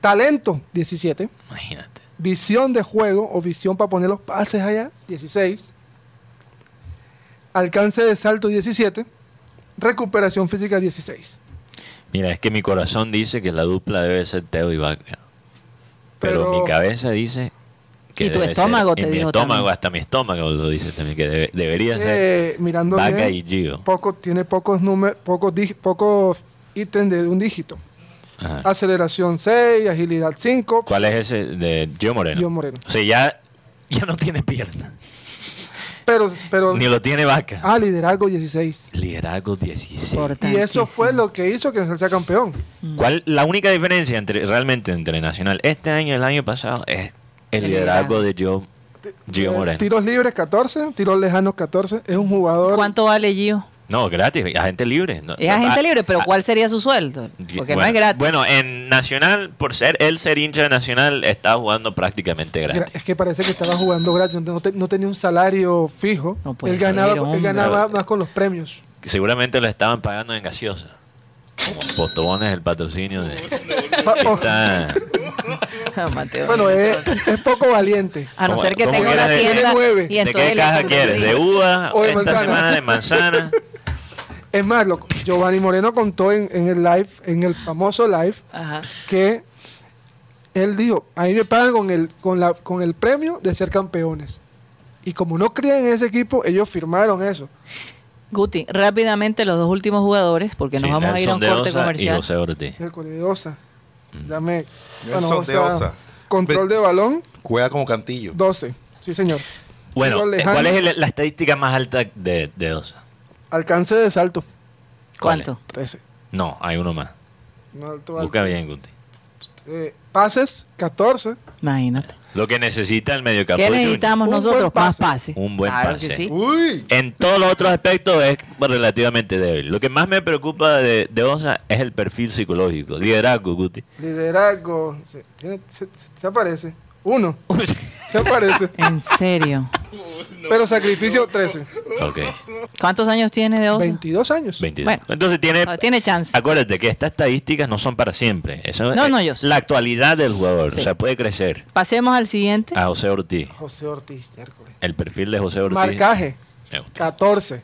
Talento, 17. Imagínate. Visión de juego o visión para poner los pases allá, 16. Alcance de salto, 17. Recuperación física, 16. Mira, es que mi corazón dice que la dupla debe ser Teo y Vaca. Pero, Pero- mi cabeza dice que Y tu debe estómago ser- te y mi dijo estómago, también. hasta mi estómago lo dice también, que debe- debería ser mirando Vaca bien, y Gio. poco, tiene pocos números, pocos, pocos ítems de un dígito. Ajá. Aceleración 6, agilidad 5. ¿Cuál es ese de Gio Moreno? Gio Moreno. O sea, ya, ya no tiene pierna. Pero, pero Ni lo tiene Vaca. ah, liderazgo 16. Liderazgo 16. Y eso fue lo que hizo que Nacional sea campeón. ¿Cuál, la única diferencia entre realmente entre Nacional este año y el año pasado es el, El liderazgo liderazgo. de Gio, Gio Eh, Moreno. tiros libres 14, tiros lejanos 14. Es un jugador. ¿Cuánto vale Gio? No, gratis, agente libre. No, Es agente ah, libre, pero ah, ¿cuál sería su sueldo? Porque no bueno, es gratis. Bueno, en Nacional, por ser él ser hincha de Nacional, estaba jugando prácticamente Gra- gratis. Es que parece que estaba jugando gratis, no, te- no tenía un salario fijo. No puede él ganaba, ser, él ganaba más con los premios. Seguramente lo estaban pagando en gaseosa. Como Postobones, el patrocinio de. Oh, Está- *laughs* Mateo. bueno, es, es poco valiente. a no ¿cómo- ser que tenga una tienda y ¿De qué caja quieres? ¿De uva? O de esta manzana. semana de manzana. *laughs* Es más, lo, Giovanni Moreno contó en, en el live, en el famoso live, Ajá. que él dijo, a mí me pagan con el, con, la, con el premio de ser campeones. Y como no creían en ese equipo, ellos firmaron eso. Guti, rápidamente los dos últimos jugadores, porque nos vamos a ir a un de corte Osa comercial. Y José Ortiz. El Coledosa. Ya me. Nelson o de sea, Osa. Control de balón, Juega como cantillo. 12. Sí, señor. Bueno, eh, ¿cuál es el- la estadística más alta de, de Osa? Alcance de salto, ¿Cuál ¿Cuánto? 13. No, hay uno más. No alto, Busca bien, Guti. Eh, pases, 14. Imagínate. Lo que necesita el mediocampo. ¿Qué Junior. necesitamos Un nosotros? buen Más pase. pase. Un buen claro pase. Que sí. Uy. En todos los otros aspectos es relativamente débil. Lo que más me preocupa de, de Osa es el perfil psicológico. Liderazgo, Guti. Liderazgo. Se, tiene- se- se aparece. Uno. *laughs* Se aparece. En serio. Pero sacrificio, 13. ok. ¿Cuántos años tiene de Osa? 22 años. 22. Bueno. Entonces tiene, tiene chance. Acuérdate que estas estadísticas no son para siempre. Eso No, es no, yo sé. la actualidad del jugador. Sí. O sea, puede crecer. Pasemos al siguiente. A José Ortiz. José Ortiz, miércoles. El perfil de José Ortiz. Marcaje, me gusta. 14.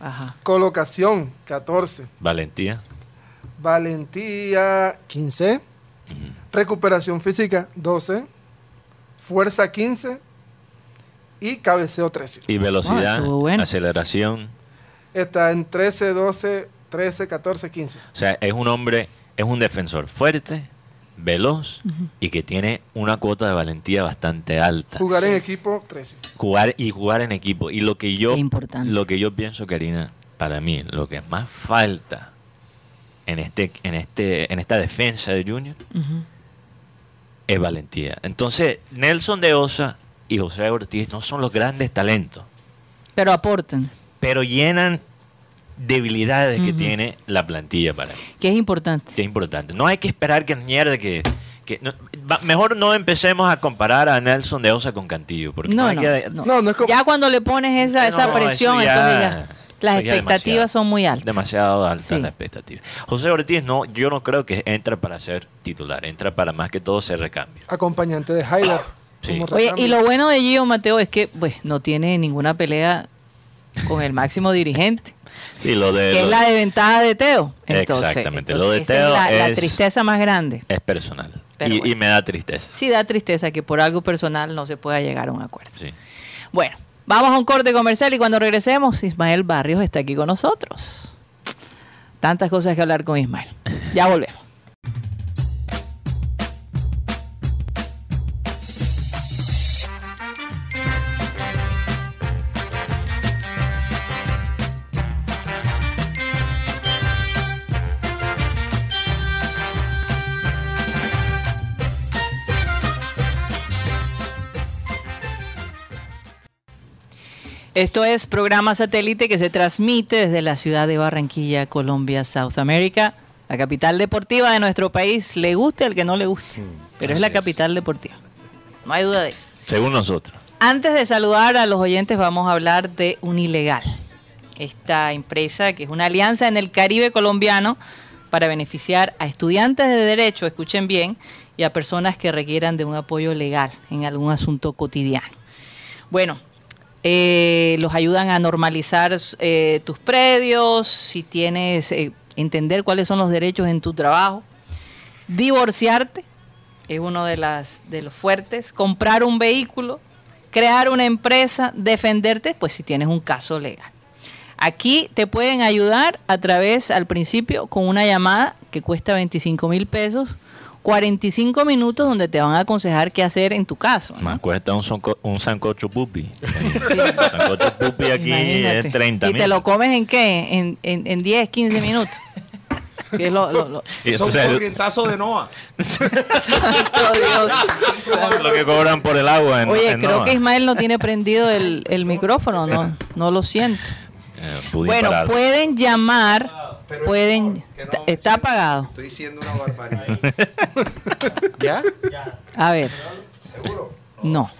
Ajá. Colocación, 14. Valentía. Valentía, 15. Recuperación física, 12. Fuerza, 15. Y cabeceo, 13. Y velocidad. Estuvo bueno. Aceleración. Está en 13, 12, 13, 14, 15. O sea, es un hombre, es un defensor fuerte, veloz y que tiene una cuota de valentía bastante alta. Jugar en equipo, 13. Jugar y jugar en equipo. Y lo que yo, lo que yo pienso, Karina, para mí, lo que más falta en este, en este, en esta defensa de Junior Ujú. Es valentía. Entonces, Nelson de Osa y José Ortiz no son los grandes talentos, Pero aportan, pero llenan debilidades que tiene la plantilla para mí. que es importante. que es importante. No hay que esperar que mierda que... que no- va- mejor no empecemos a comparar a Nelson de Osa con Cantillo. Porque no, No, hay no, que, no. No, no es como- Ya cuando le pones esa, esa presión, ya- entonces ya las expectativas son muy altas. Demasiado altas Sí. las expectativas. José Ortiz, no, yo no creo que entra para ser titular. Entra para más que todo ser recambio. Acompañante de Haider. *coughs* Sí. Oye, y lo bueno de Gio Mateo es que pues no tiene ninguna pelea con el máximo dirigente, *laughs* Sí, lo de... que es la de ventaja de Teo. Entonces, Exactamente, entonces lo de esa es Teo la, tristeza más grande. Es personal. Y, bueno. y me da tristeza. Sí da tristeza que por algo personal no se pueda llegar a un acuerdo. Sí. Bueno, vamos a un corte comercial y cuando regresemos, Ismael Barrios está aquí con nosotros. Tantas cosas que hablar con Ismael. Ya volvemos. Esto es programa satélite que se transmite desde la ciudad de Barranquilla, Colombia, South America, la capital deportiva de nuestro país. Le guste al que no le guste, pero es la es. capital deportiva. No hay duda de eso. Según nosotros. Antes de saludar a los oyentes, vamos a hablar de Unilegal, esta empresa que es una alianza en el Caribe colombiano para beneficiar a estudiantes de derecho, escuchen bien, y a personas que requieran de un apoyo legal en algún asunto cotidiano. Bueno, eh, los ayudan a normalizar eh, tus predios, si tienes, eh, entender cuáles son los derechos en tu trabajo, divorciarte, es uno de, de los fuertes, comprar un vehículo, crear una empresa, defenderte, pues si tienes un caso legal. Aquí te pueden ayudar a través, al principio, con una llamada que cuesta 25 mil pesos, 45 minutos donde te van a aconsejar qué hacer en tu caso. ¿no? Más cuesta un, sonco- un sancocho pupi. *laughs* sancocho pupi aquí Imagínate. es 30 ¿Y te lo comes en qué? En, en, en 10, 15 minutos. *laughs* Que es lo, lo- lo- eso Son de Noah. *laughs* Santo Dios. lo que cobran por el agua en Oye, en creo Nova. que Ismael no tiene prendido el, el micrófono, no, no lo siento. Eh, Bueno, parado. pueden llamar, pueden, está- está apagado. Estoy diciendo una barbaridad. *laughs* ¿Ya? A ver. No.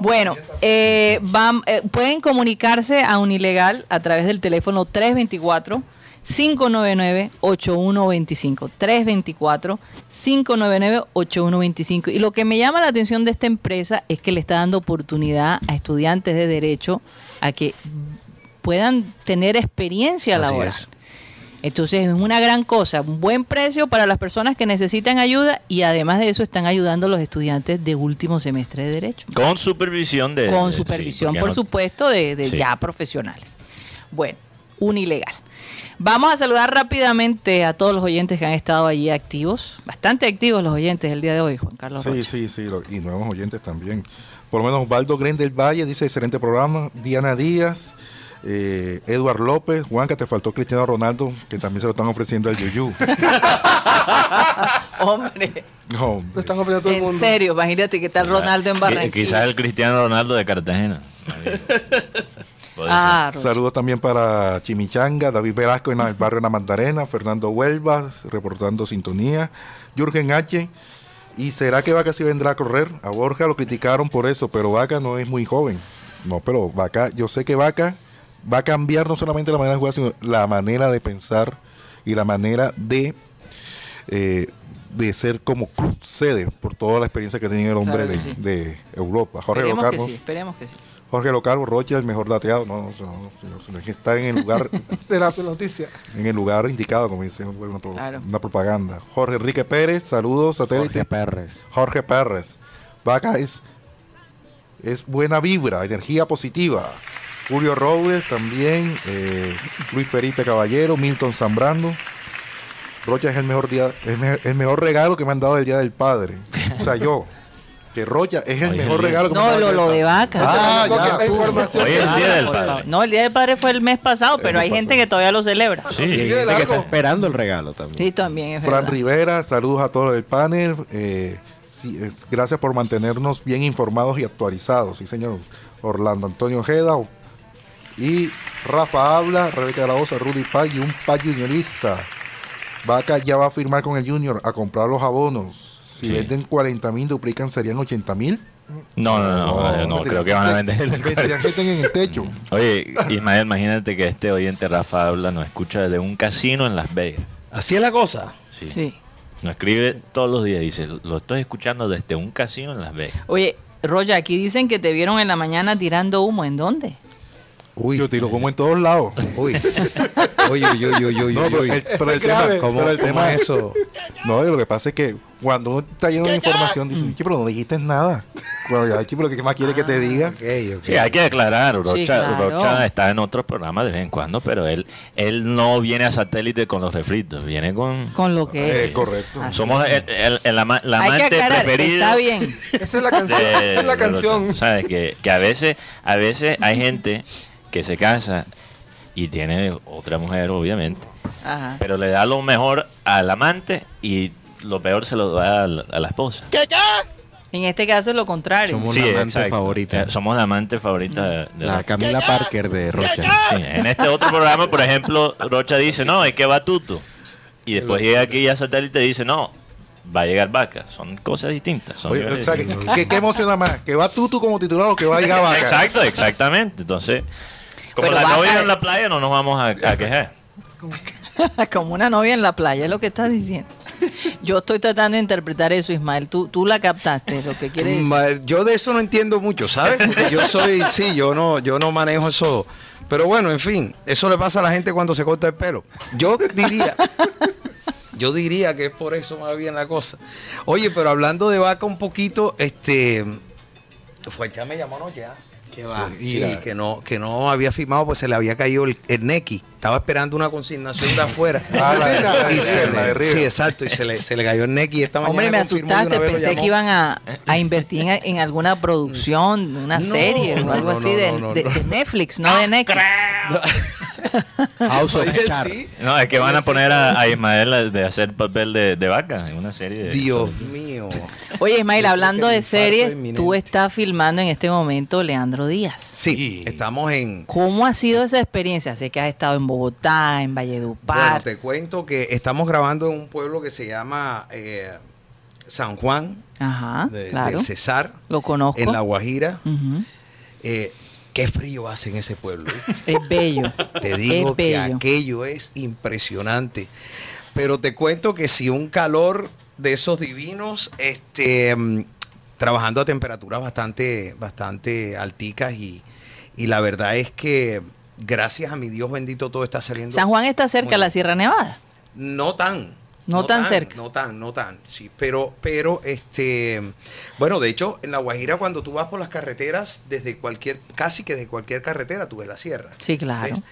Bueno, eh, vam- eh, pueden comunicarse a Unilegal a través del teléfono 324 599 8125 324 599 8125 y lo que me llama la atención de esta empresa es que le está dando oportunidad a estudiantes de derecho a que puedan tener experiencia Así laboral. es. Entonces es una gran cosa, un buen precio para las personas que necesitan ayuda y además de eso están ayudando a los estudiantes de último semestre de Derecho. Con supervisión de... Con supervisión, sí, por no- supuesto, de, de Sí. ya profesionales. Bueno, un ilegal. Vamos a saludar rápidamente a todos los oyentes que han estado allí activos, bastante activos los oyentes el día de hoy, Juan Carlos. Sí, Rocha. sí, sí, y nuevos oyentes también. Por lo menos Osvaldo Gren del Valle dice excelente programa. Diana Díaz, eh, Eduard López, Juanca, te faltó Cristiano Ronaldo, que también se lo están ofreciendo al Yuyu. *laughs* Hombre, No, Lo están ofreciendo a todo el en mundo. serio, imagínate que tal Ronaldo en Qui- Barranquilla. Quizás el Cristiano Ronaldo de Cartagena. *laughs* Ah. Saludos también para Chimichanga, David Velasco en el barrio La Magdalena, Fernando Huelva reportando sintonía, Jürgen H. ¿Y será que Vaca sí vendrá a correr? A Borja lo criticaron por eso, pero Vaca no es muy joven. No, pero Vaca, yo sé que Vaca va a cambiar no solamente la manera de jugar, sino la manera de pensar y la manera de, eh, de ser como club sede por toda la experiencia que tenía el hombre Claro de, sí. de Europa. Jorge Esperemos que Locarno. sí, esperemos que sí. Jorge Locarbo, Rocha, el mejor dateado. No, no, no, está en el lugar, *laughs* De la noticia. en el lugar indicado, como dice una, pro- Claro. una propaganda. Jorge Enrique Pérez, saludos, satélite. Jorge Pérez. Jorge Pérez. Vaca es, es buena vibra, energía positiva. Julio Robles también, eh, Luis Felipe Caballero, Milton Zambrano. Rocha es el mejor día, es me- el mejor regalo que me han dado el Día del Padre. O sea, yo. Que Rocha es el mejor el regalo que me No, han dado el lo, Día lo del de Padre. vaca. Ah, ya. información- Hoy es el Día del Padre. No, el Día del Padre fue el mes pasado, pero mes hay gente que todavía lo celebra. Sí. Y hay gente que está esperando el regalo también. Sí, también es Fran verdad. Rivera, saludos a todos del panel. eh, sí, eh, gracias por mantenernos bien informados y actualizados. Sí, señor. Orlando Antonio Ojeda y Rafa Habla, Rebeca de la Osa, Rudy y un Pay juniorista. Vaca ya va a firmar con el Junior a comprar los abonos. Si Sí. venden 40 mil, duplican, serían 80 mil. No, no, no, no, creo que van a vender el en el techo. *laughs* Oye, Ismael, imagínate que este oyente Rafa habla, nos escucha desde un casino en Las Vegas. Así es la cosa. Sí. Sí. Nos escribe todos los días, dice, lo estoy escuchando desde un casino en Las Vegas. Oye, Roya, aquí dicen que te vieron en la mañana tirando humo. ¿En dónde? Uy, Yo tiro como en todos lados. uy. *laughs* Uy, uy, uy, uy, uy, No, pero el, pero el grave. tema, ¿Cómo, pero el cómo tema es eso? No, lo que pasa es que cuando uno está lleno de información, dice, "Che, pero no dijiste nada. Bueno, ya, che, pero ¿qué más quiere que te diga? Ok, ok. Sí, hay que aclarar, Rocha, Sí, claro. Rocha está en otros programas de vez en cuando, pero él, él no viene a satélite con los refritos, viene con... Con lo que Eh, es. correcto. Así. Somos el, el- el ama- la Hay que amante aclarar, preferida. está bien. Esa es la canción. de- esa es la canción. Rocha. ¿Sabes? Que, que a veces, a veces hay gente que se casa y tiene otra mujer, obviamente, Ajá. pero le da lo mejor al amante y lo peor se lo da a la, a la esposa. En este caso es lo contrario. Somos la amante exacto. favorita. Eh, somos la amante favorita de, de La Rocha. Camila Parker de Rocha. Sí, en este otro programa, por ejemplo, Rocha dice, no, es que va Tuto. Y después llega aquí a satélite y dice, no, va a llegar Vaca. Son cosas distintas. son Oye, niveles o sea, ¿qué, qué- qué emociona más? ¿Que va Tutu como titular o que va a llegar *laughs* Vaca? Exacto, exactamente. Entonces, como la novia en la playa, no nos vamos a, a quejar. *laughs* Como una novia en la playa, es lo que estás diciendo. Yo estoy tratando de interpretar eso, Ismael. Tú, tú la captaste, lo que quiere decir. Yo de eso no entiendo mucho, ¿sabes? Porque yo soy, *laughs* sí, yo no, yo no manejo eso. Pero bueno, en fin, eso le pasa a la gente cuando se corta el pelo. Yo diría, *laughs* yo diría que es por eso más bien la cosa. Oye, pero hablando de vaca un poquito, este, Fuachá me llamó no ya. Que va, sí, mira. que no, que no había firmado, pues se le había caído el, el Neki. Estaba esperando una consignación de afuera. *laughs* Ah, la de- la de Y se River, la de le- River. sí, exacto, y se le, se le cayó el Neki esta mañana. Hombre, me asustaste. Pensé que iban a, a invertir en, en alguna producción, una No, serie o algo no, así no, de, de- no. de Netflix, no de Netflix. *laughs* House of Oye, Char. sí. No, es que van a poner a, a Ismael de hacer papel de, de Vaca en una serie de... Dios mío. Oye, Ismael, hablando de series, inminente. tú estás filmando en este momento Leandro Díaz. Sí, estamos en. ¿Cómo ha sido esa experiencia? Sé que has estado en Bogotá, en Bueno, Valledupar. te cuento que estamos grabando en un pueblo que se llama eh, San Juan Ajá, de- claro. del Cesar, Lo conozco. en La Guajira. Ujú. Eh, qué frío hace en ese pueblo. ¿viste? *laughs* Es bello. Te digo es que bello. aquello es impresionante. Pero te cuento que si un calor de esos divinos, este, mm, trabajando a temperaturas bastante, bastante alticas y, y la verdad es que gracias a mi Dios bendito todo está saliendo. San Juan está cerca de la. Sierra Nevada. No tan. No tan cerca. No tan, no tan, sí. Pero, pero, este, bueno, de hecho, en La Guajira cuando tú vas por las carreteras, desde cualquier, casi que desde cualquier carretera, tú ves la sierra. Sí, claro. ¿ves?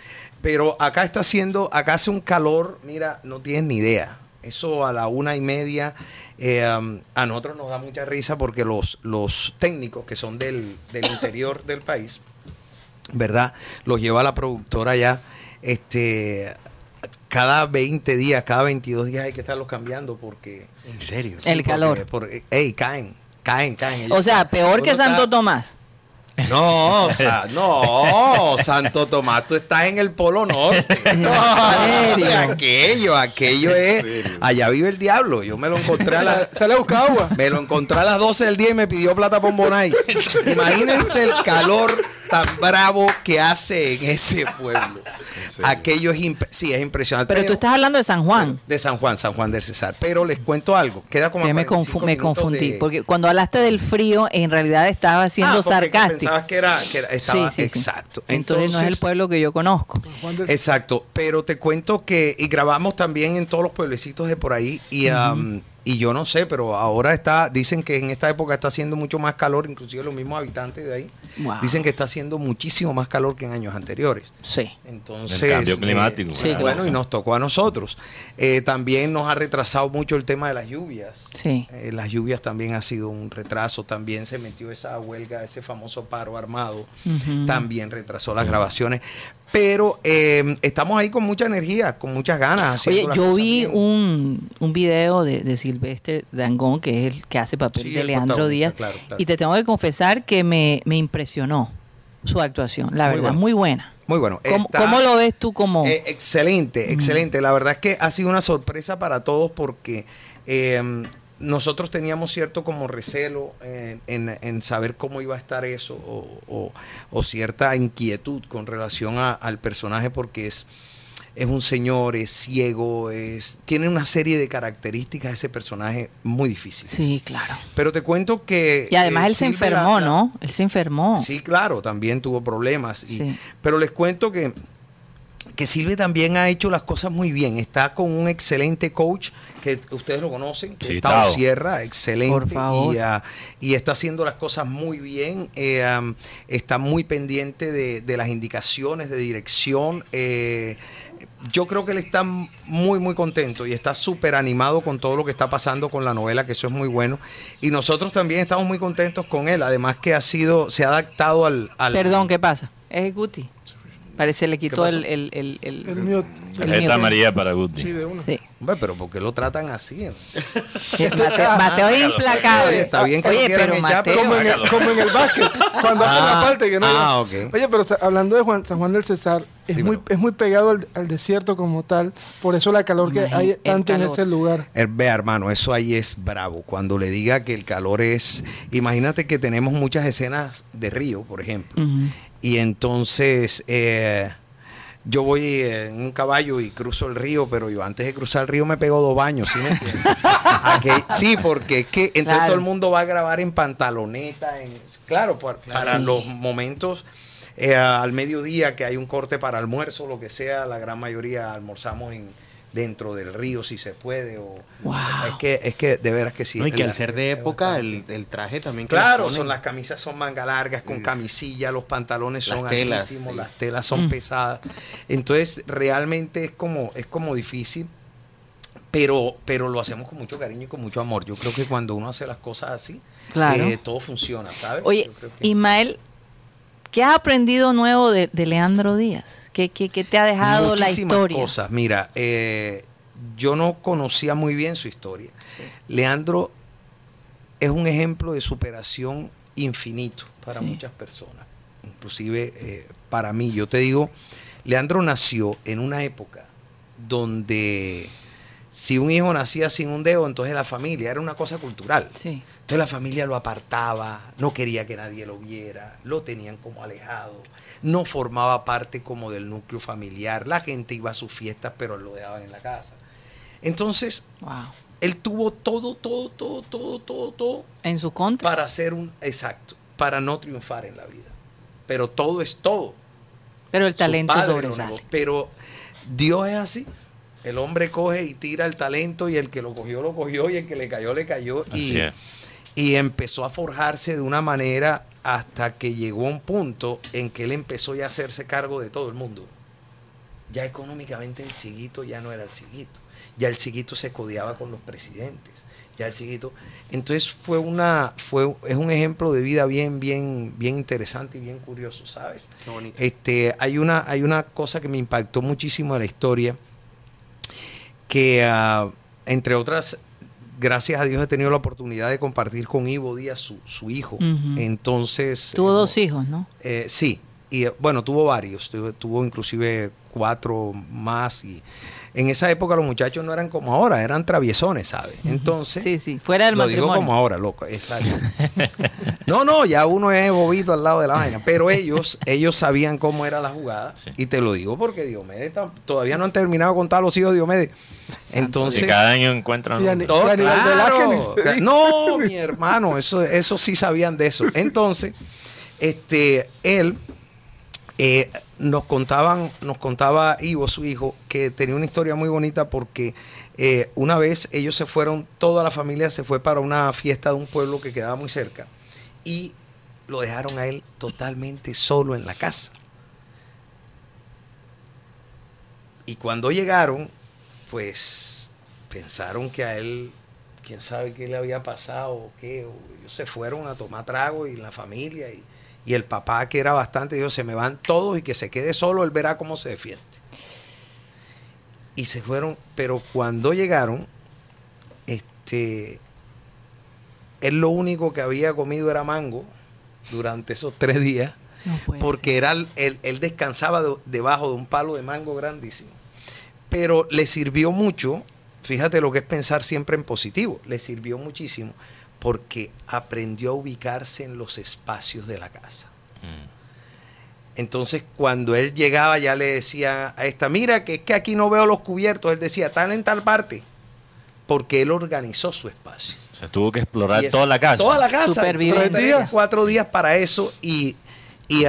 Pero acá está haciendo, acá hace un calor, mira, no tienes ni idea. Eso a la una y media, eh, um, a nosotros nos da mucha risa porque los, los técnicos que son del, del interior del país, ¿verdad? Los lleva la productora ya, este, cada 20 días, cada 22 días hay que estarlos cambiando porque... ¿En serio? El calor. Porque, ey, caen, caen, caen. O sea, peor que está- Santo Tomás. no, o sea, no, Santo Tomás, tú estás en el Polo Norte. *laughs* ¿En serio? aquello, aquello es. Allá vive el diablo. Yo me lo encontré a la- Sale a buscar agua. me lo encontré a las 12 del día y me pidió plata Bombonay. *laughs* Imagínense el calor tan bravo que hace en ese pueblo. Aquello es, imp- sí, es impresionante. Pero tú estás hablando de San Juan. De San Juan, San Juan del César. Pero les cuento algo. Queda como Que me, 45 confu- me confundí. de- Porque cuando hablaste del frío, en realidad estaba siendo Ah, sarcástico. Pensabas que era, que era- estaba, Sí, sí, sí. exacto. Entonces, no es el pueblo que yo conozco. Juan del- Exacto, pero te cuento que y grabamos también en todos los pueblecitos de por ahí y, um, y yo no sé, pero ahora está, dicen que en esta época está haciendo mucho más calor, inclusive los mismos habitantes de ahí Wow. dicen que está haciendo muchísimo más calor que en años anteriores. Sí. Entonces, El cambio eh, climático, Sí, bueno, claro. y nos tocó a nosotros. Eh, también nos ha retrasado mucho el tema de las lluvias. Sí. Eh, las lluvias también ha sido un retraso. También se metió esa huelga, ese famoso paro armado. También retrasó las grabaciones. Pero eh, estamos ahí con mucha energía, con muchas ganas. Oye, yo vi bien. un, un video de, de Silvestre Dangón, que es el que hace papel Sí, de Leandro Díaz. claro, claro. Y te tengo que confesar que me, me impresionó su actuación, la Muy verdad, bueno. muy buena. Muy bueno. ¿Cómo, Está- cómo lo ves tú como...? Eh, excelente, excelente. La verdad es que ha sido una sorpresa para todos porque eh, nosotros teníamos cierto como recelo en, en- en saber cómo iba a estar eso o, o- o cierta inquietud con relación a- al personaje porque es, es un señor, es ciego, es, tiene una serie de características ese personaje muy difícil. sí, claro. Pero te cuento que... Y además eh, él se enfermó, la- ¿no? Él se enfermó. Sí, claro, también tuvo problemas. y- Sí. Pero les cuento que, que Silvia también ha hecho las cosas muy bien. Está con un excelente coach que ustedes lo conocen, que Sí, es Tao Tao. Sierra, Por excelente. favor. Y, ah, y está haciendo las cosas muy bien. eh, está muy pendiente de, de las indicaciones de dirección. eh, yo creo que él está muy, muy contento y está súper animado con todo lo que está pasando con la novela, que eso es muy bueno. Y nosotros también estamos muy contentos con él, además que ha sido, se ha adaptado al... al- Perdón, ¿qué pasa? Es Guti. Parece le quitó el... el, el, el- El mute. el Esta mute. María para Guti. Sí, de uno. Sí. Hombre, pero ¿por qué lo tratan así? Mateo, Mateo es implacable. Oye, está bien que lo Oye, quieran pero echar, pero Mateo... Como en, el, como en el básquet, cuando hacen la Ah, parte que no. ah, ok. Oye, pero hablando de Juan, San Juan del Cesar, es muy, es muy pegado al, al desierto como tal. Por eso la calor que hay el tanto en ese lugar. Eh, Vea, hermano, eso ahí es bravo. Cuando le diga que el calor es... Imagínate que tenemos muchas escenas de río, por ejemplo. Ujú. Y entonces eh, yo voy en un caballo y cruzo el río, pero yo antes de cruzar el río me pego dos baños, ¿sí me entiendes? *laughs* Sí, porque es que entonces Claro. todo el mundo va a grabar en pantaloneta, en, claro, por- para Sí. los momentos eh, al mediodía que hay un corte para almuerzo, lo que sea, la gran mayoría almorzamos en dentro del río si se puede o Wow. es que es que de veras que sí No, y que al ser de época, el, el traje también. que Claro, son las camisas son manga largas con camisilla, los pantalones Las son telas, altísimos, sí. las telas son Mm. pesadas. Entonces, realmente es como es como difícil, pero pero lo hacemos con mucho cariño y con mucho amor. Yo creo que cuando uno hace las cosas así, Claro. eh, todo funciona, ¿sabes? Oye, Ismael, ¿qué has aprendido nuevo de, de Leandro Díaz? ¿Qué, qué, qué te ha dejado la historia? cosas. Mira, eh, yo no conocía muy bien su historia. Leandro es un ejemplo de superación infinito para Sí. muchas personas, inclusive eh, para mí. Yo te digo, Leandro nació en una época donde si un hijo nacía sin un dedo, entonces la familia era una cosa cultural. Sí. Entonces la familia lo apartaba, no quería que nadie lo viera, lo tenían como alejado, no formaba parte como del núcleo familiar, la gente iba a sus fiestas pero lo dejaban en la casa. Entonces Wow. él tuvo todo, todo, todo, todo, todo, todo En su contra. para ser un exacto, para no triunfar en la vida. Pero todo es todo. Pero el talento sobresale. Pero Dios es así. El hombre coge y tira el talento y el que lo cogió, lo cogió y el que le cayó, le cayó. Y, y empezó a forjarse de una manera hasta que llegó a un punto en que él empezó ya a hacerse cargo de todo el mundo. ya económicamente el Siguito ya no era el Siguito. Ya el Siguito se codeaba con los presidentes. Ya el Siguito. Entonces fue una, fue, es un ejemplo de vida bien, bien, bien interesante y bien curioso, ¿sabes? Qué bonito. Este, hay una, hay una cosa que me impactó muchísimo de la historia, que ah, entre otras, gracias a Dios he tenido la oportunidad de compartir con Ivo Díaz, su, su hijo. Entonces. Tuvo eh, dos hijos, ¿no? eh, sí, y eh, bueno, tuvo varios, tuvo, tuvo inclusive cuatro más y en esa época los muchachos no eran como ahora, eran traviesones, ¿sabes? Entonces, Sí, sí, fuera del lo digo matrimonio. como ahora, loco, exacto. *laughs* No, no, ya uno es bobito al lado de la vaina, pero ellos, *laughs* ellos sabían cómo era la jugada Sí. y te lo digo porque Diomedes todavía no han terminado de contar los hijos de Diomedes. Entonces, Que cada año encuentran. Y a un- todo, y a nivel de claro. No, mi hermano, eso, eso sí sabían de eso. Entonces, este, él eh, nos contaban, nos contaba Ivo, su hijo, que tenía una historia muy bonita porque eh, una vez ellos se fueron, toda la familia se fue para una fiesta de un pueblo que quedaba muy cerca y lo dejaron a él totalmente solo en la casa. Y cuando llegaron, pues pensaron que a él, quién sabe qué le había pasado o qué, ellos se fueron a tomar trago y la familia y, y el papá que era bastante dijo, se me van todos y que se quede solo, él verá cómo se defiende. Y se fueron, pero cuando llegaron, este, él lo único que había comido era mango durante esos tres días No porque ser. era él, él descansaba de- debajo de un palo de mango grandísimo. Pero le sirvió mucho, fíjate lo que es pensar siempre en positivo, le sirvió muchísimo porque aprendió a ubicarse en los espacios de la casa. Mm. Entonces, cuando él llegaba, ya le decía a esta, mira, que es que aquí no veo los cubiertos. Él decía, están en tal parte. Porque él organizó su espacio. O sea, tuvo que explorar eso- toda la casa. Toda la casa. Tres días, cuatro días para eso y, y,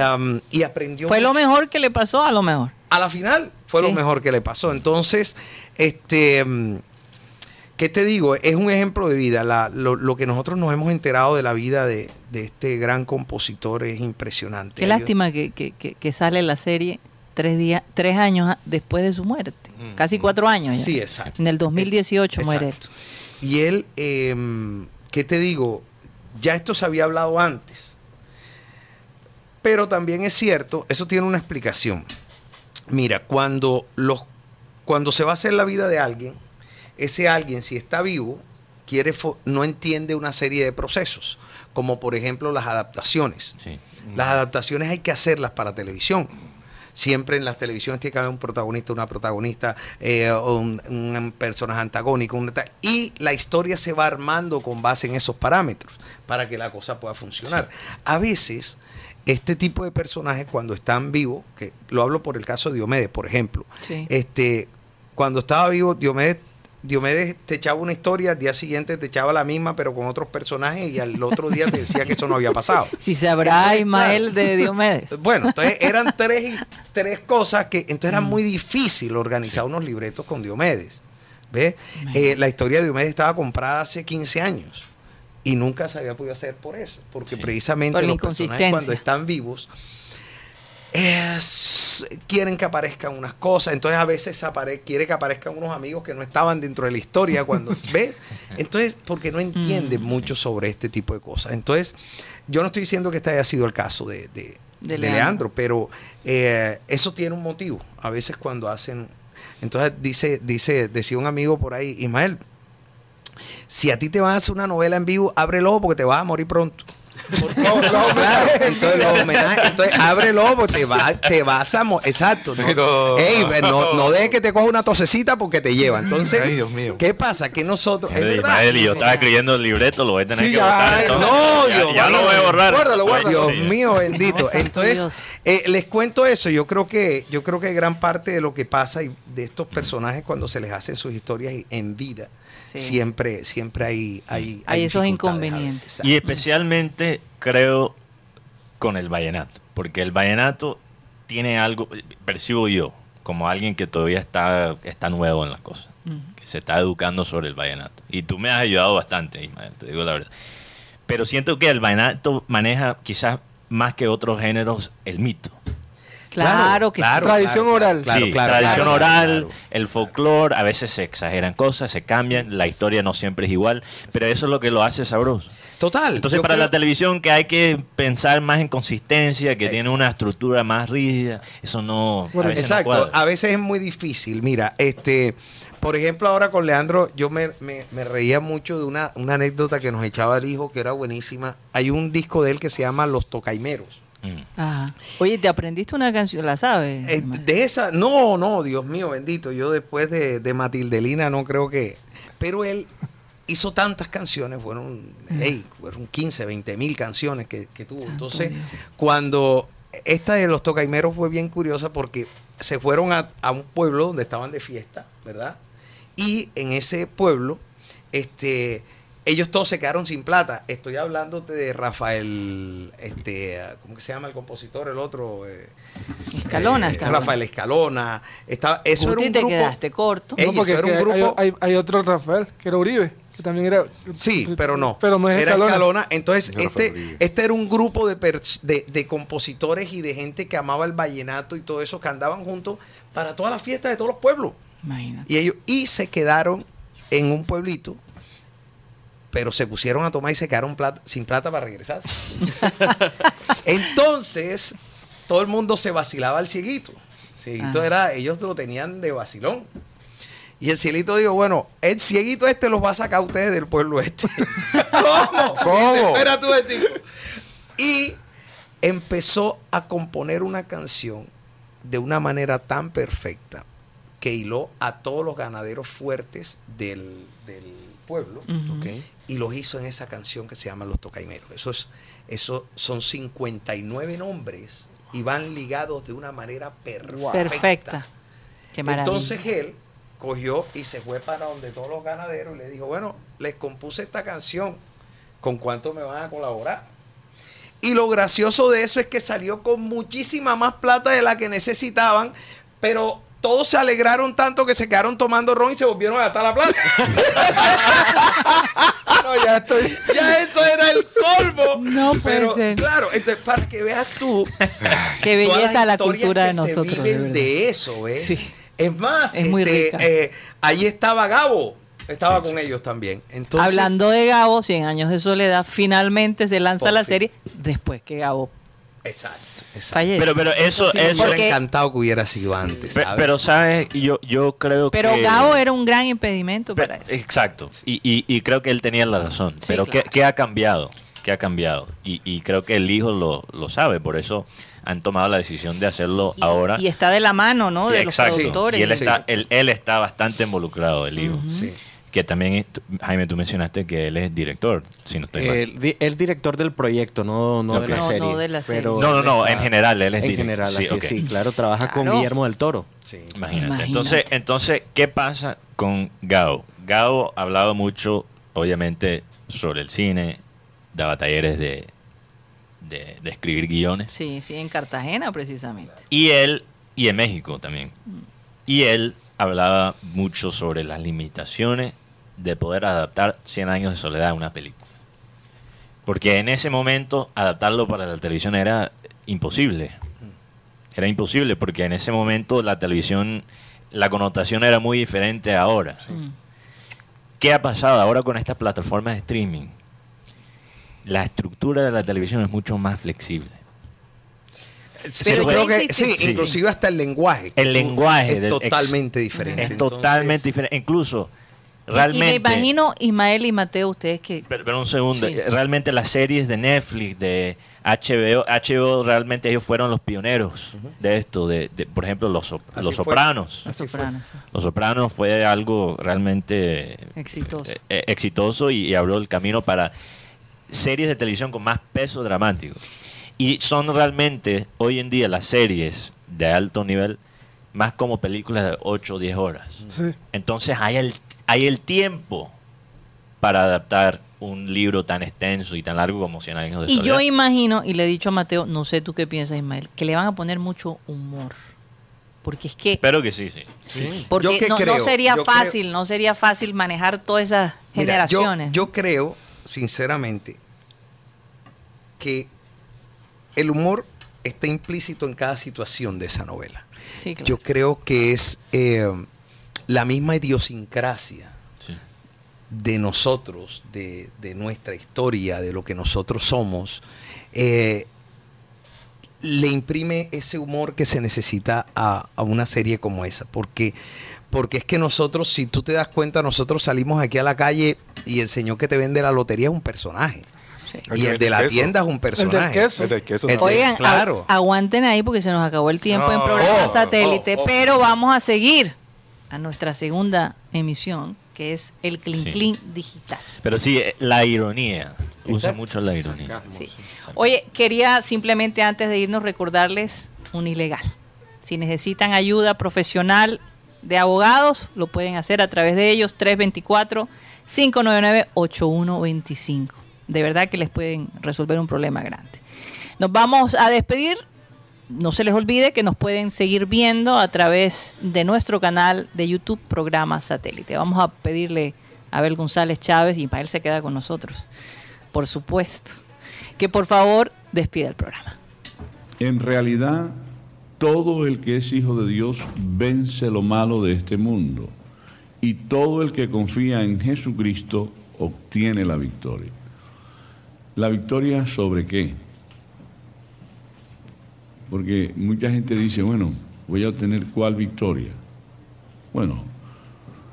y aprendió. Fue lo mejor que le pasó a lo mejor. A la final fue Sí. lo mejor que le pasó. Entonces, este, mm, ¿qué te digo? Es un ejemplo de vida. La- lo, lo que nosotros nos hemos enterado de la vida de, de este gran compositor es impresionante. Qué lástima que, que- que- que sale la serie tres días, tres años después de su muerte. Casi cuatro años ya. Sí, exacto. En el 2018 muere él. Y él, eh, ¿qué te digo? Ya esto se había hablado antes. Pero también es cierto, eso tiene una explicación. Mira, cuando, los, cuando se va a hacer la vida de alguien, ese alguien, si está vivo, quiere no entiende una serie de procesos, como por ejemplo las adaptaciones. Sí. Las adaptaciones hay que hacerlas para televisión. Siempre en las televisiones tiene que haber un protagonista, una protagonista, eh, un, un personaje antagónico. ta- y la historia se va armando con base en esos parámetros para que la cosa pueda funcionar. A veces, este tipo de personajes cuando están vivos, que lo hablo por el caso de Diomedes, por ejemplo, Sí. este, cuando estaba vivo, Diomedes, Diomedes te echaba una historia, al día siguiente te echaba la misma, pero con otros personajes, y al otro día te decía que eso no había pasado. *laughs* Si sabrá Ismael claro. de Diomedes. Bueno, entonces eran tres, tres cosas que entonces Mm. era muy difícil organizar unos libretos con Diomedes. ¿Ves? Eh, la historia de Diomedes estaba comprada hace 15 años y nunca se había podido hacer por eso, porque Sí. precisamente Por los personajes cuando están vivos es- quieren que aparezcan unas cosas, entonces a veces apare- quiere que aparezcan unos amigos que no estaban dentro de la historia cuando *laughs* ¿ves? Entonces, porque no entienden Mm. mucho sobre este tipo de cosas. Entonces, yo no estoy diciendo que este haya sido el caso de, de- De de Leandro. Leandro, pero eh, eso tiene un motivo. A veces cuando hacen, entonces dice, dice, decía un amigo por ahí, Ismael, si a ti te van a hacer una novela en vivo, ábrelo porque te vas a morir pronto. Claro, entonces los homenajes, entonces ábrelo porque te, va, te vas a exacto. No, Ey, no, no dejes que te coja una tosecita porque te lleva. Entonces, Ay, Dios mío. ¿qué pasa? Que nosotros. es verdad. Y yo estaba escribiendo el libreto, lo voy a tener Sí, que ya, borrar. no, ya, Dios ya lo mío. voy a borrar. Guárdalo, guárdalo. Dios Sí. mío, bendito. Entonces, eh, les cuento eso. Yo creo que, yo creo que gran parte de lo que pasa y de estos personajes cuando se les hacen sus historias en vida, Sí. siempre, siempre hay, hay, Hay esos inconvenientes. veces. Y especialmente creo con el vallenato, porque el vallenato tiene algo, percibo yo, como alguien que todavía está, está nuevo en las cosas, que se está educando sobre el vallenato. Y tú me has ayudado bastante, Ismael, te digo la verdad. Pero siento que el vallenato maneja quizás más que otros géneros el mito. Claro que sí. Tradición oral. Claro, sí, claro, tradición claro, oral, claro. el folclore, a veces se exageran cosas, se cambian, la historia no siempre es igual, pero eso es lo que lo hace sabroso. Total. Entonces para creo- la televisión que hay que pensar más en consistencia, que tiene una estructura más rígida, eso no... a veces no Exacto, a veces es muy difícil. Mira, este, por ejemplo, ahora con Leandro, yo me, me- me reía mucho de una, una anécdota que nos echaba el hijo, que era buenísima. Hay un disco de él que se llama Los Tocaimeros. Mm. Ajá. Oye, ¿te aprendiste una canción? ¿La sabes? Eh, de esa, no, no, Dios mío, bendito. Yo después de, de Matildelina no creo que. Pero él hizo tantas canciones, fueron, hey, fueron 15, 20 mil canciones que, que tuvo. Santo Entonces, Dios. cuando esta de los tocaimeros fue bien curiosa porque se fueron a, a un pueblo donde estaban de fiesta, ¿verdad? Y en ese pueblo, este, ellos todos se quedaron sin plata. Estoy hablándote de Rafael, este, ¿cómo que se llama el compositor? El otro. eh, Escalona eh, estaba. Rafael Escalona. Estaba, eso Guti, era un te grupo. quedaste corto. Ey, No, porque eso era un es que hay- grupo- hay, hay otro Rafael, que era Uribe, que también era... Sí, pero no. Pero no es era Escalona. Escalona. Entonces, este, este era un grupo de, pers- de, de compositores y de gente que amaba el vallenato y todo eso, que andaban juntos para todas las fiestas de todos los pueblos. Imagínate. Y ellos, y se quedaron en un pueblito, pero se pusieron a tomar y se quedaron plata- sin plata para regresar. *laughs* Entonces, todo el mundo se vacilaba al cieguito. El cieguito era, ellos lo tenían de vacilón. Y el cielito dijo, bueno, el cieguito este los va a sacar a ustedes del pueblo este. *laughs* ¿Cómo? ¿Cómo? Espera tú, este. Y empezó a componer una canción de una manera tan perfecta que hiló a todos los ganaderos fuertes del, del pueblo. Y los hizo en esa canción que se llama Los Tocaimeros. Eso, es, eso son 59 nombres y van ligados de una manera perfecta. Perfecta. Qué maravilla. Entonces él cogió y se fue para donde todos los ganaderos y le dijo, bueno, les compuse esta canción, ¿con cuánto me van a colaborar? Y lo gracioso de eso es que salió con muchísima más plata de la que necesitaban, pero todos se alegraron tanto que se quedaron tomando ron y se volvieron a gastar la plata. *laughs* No, ya estoy... ya eso era el colmo. No puede pero ser. claro, entonces para que veas tú *laughs* Qué belleza la cultura de que nosotros. de viven verdad. de, eso, ¿ves? Sí. Es más, Es muy este, rica. eh, ahí estaba Gabo, estaba con ellos también. Entonces, Hablando de Gabo, 100 años de soledad, finalmente se lanza la fin. serie después que Gabo Exacto, exacto. fallece. Pero, pero eso, Sí, me eso, hubiera Porque- encantado que hubiera sido antes, pero sabes, yo, yo creo Pero que... Gabo era un gran impedimento Pe- para eso. Exacto. Y, y- y creo que él tenía la razón. Sí, pero ¿qué, claro. qué ha cambiado? ¿Qué ha cambiado? Y, y creo que el hijo lo, lo sabe. Por eso han tomado la decisión de hacerlo Y, ahora. y está de la mano, ¿no? De Exacto. los productores. Y él Sí. está, él, él está bastante involucrado, el hijo. Sí. Que también, Jaime, tú mencionaste que él es director, si no estoy mal. El, di- el director del proyecto, no, no Ok. de la No, serie. no de la serie. pero No, no, en general, él es En director. general, Sí, así ok. sí, claro, trabaja con Claro. Guillermo del Toro. Sí. Imagínate. Imagínate. Entonces, entonces, ¿qué pasa con Gao? Gao ha hablado mucho, obviamente, sobre el cine, daba talleres de, de, de escribir guiones. Sí, sí, en Cartagena precisamente. Y él, y en México también. Y él hablaba mucho sobre las limitaciones de poder adaptar 100 años de soledad a una película. Porque en ese momento adaptarlo para la televisión era imposible. Era imposible porque en ese momento la televisión, la connotación era muy diferente a ahora. ¿Qué ha pasado ahora con estas plataformas de streaming? La estructura de la televisión es mucho más flexible. Pero creo que sí, Sí. inclusive hasta el lenguaje. El lenguaje es del- totalmente diferente. Es Entonces, totalmente diferente. Incluso, Y- realmente... Y, me imagino, Ismael y Mateo, ustedes que... Pero, pero un segundo, Sí. realmente las series de Netflix, de HBO, HBO realmente ellos fueron los pioneros de esto, de, de, por ejemplo, Los, Sop- Así los. Sopranos. Los Así fue. Los Sopranos fue algo realmente Exitoso. eh, eh, exitoso y, y abrió el camino para series de televisión con más peso dramático. Y son realmente hoy en día las series de alto nivel más como películas de 8 o 10 horas. Sí. Entonces hay el, hay el tiempo para adaptar un libro tan extenso y tan largo como 100 años de Y soledad. yo imagino, y le he dicho a Mateo, no sé tú qué piensas, Ismael, que le van a poner mucho humor. Porque es que... Espero que sí, sí. Sí. Porque no, sería yo fácil, creo- no sería fácil manejar todas esas Mira, yo- generaciones. yo, creo, sinceramente, que el humor está implícito en cada situación de esa novela. Sí, claro. Yo creo que es eh, la misma idiosincrasia Sí. de nosotros, de, de nuestra historia, de lo que nosotros somos, eh, le imprime ese humor que se necesita a, a una serie como esa. Porque, porque es que nosotros, si tú te das cuenta, nosotros salimos aquí a la calle y el señor que te vende la lotería es un personaje. Sí. Y el de la queso. tienda es un personaje. queso. El del queso El también. Oigan, claro. agu- aguanten ahí porque se nos acabó el tiempo en programa oh, satélite, oh, oh. pero vamos a seguir a nuestra segunda emisión, que es el Clean Sí. Clean Digital. Pero sí, eh, la ironía. Usa Exacto. mucho la ironía. Sí. Oye, quería simplemente antes de irnos recordarles un ilegal. Si necesitan ayuda profesional de abogados, lo pueden hacer a través de ellos 324-599-8125. De verdad que les pueden resolver un problema grande. Nos vamos a despedir. No se les olvide que nos pueden seguir viendo a través de nuestro canal de YouTube Programa Satélite. Vamos a pedirle a Abel González Chávez y para él se queda con nosotros por supuesto, que por favor despida el programa. En realidad, todo el que es hijo de Dios vence lo malo de este mundo. Y todo el que confía en Jesucristo obtiene la victoria. ¿La victoria sobre qué? Porque mucha gente dice, bueno, voy a obtener cuál victoria. Bueno,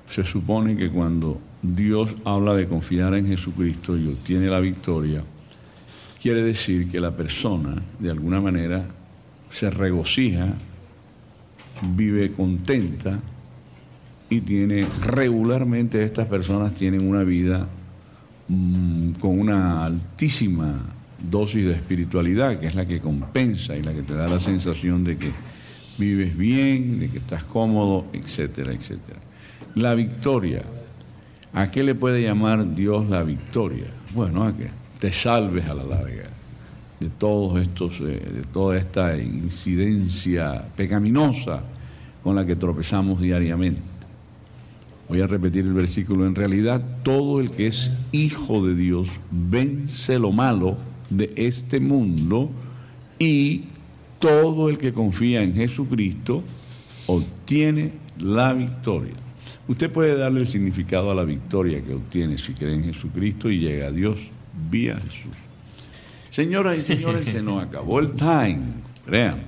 se supone que cuando Dios habla de confiar en Jesucristo y obtiene la victoria, quiere decir que la persona, de alguna manera, se regocija, vive contenta y tiene regularmente estas personas tienen una vida mm, con una altísima dosis de espiritualidad, que es la que compensa y la que te da la sensación de que vives bien, de que estás cómodo, etcétera, etcétera. La victoria. ¿A qué le puede llamar Dios la victoria? Bueno, a que te salves a la larga de todos estos, eh, de toda esta incidencia pecaminosa con la que tropezamos diariamente. Voy a repetir el versículo. En realidad, todo el que es hijo de Dios vence lo malo de este mundo y todo el que confía en Jesucristo obtiene la victoria. Usted puede darle el significado a la victoria que obtiene si cree en Jesucristo y llega a Dios vía Jesús. Señoras y señores, se nos acabó el time. Creamos.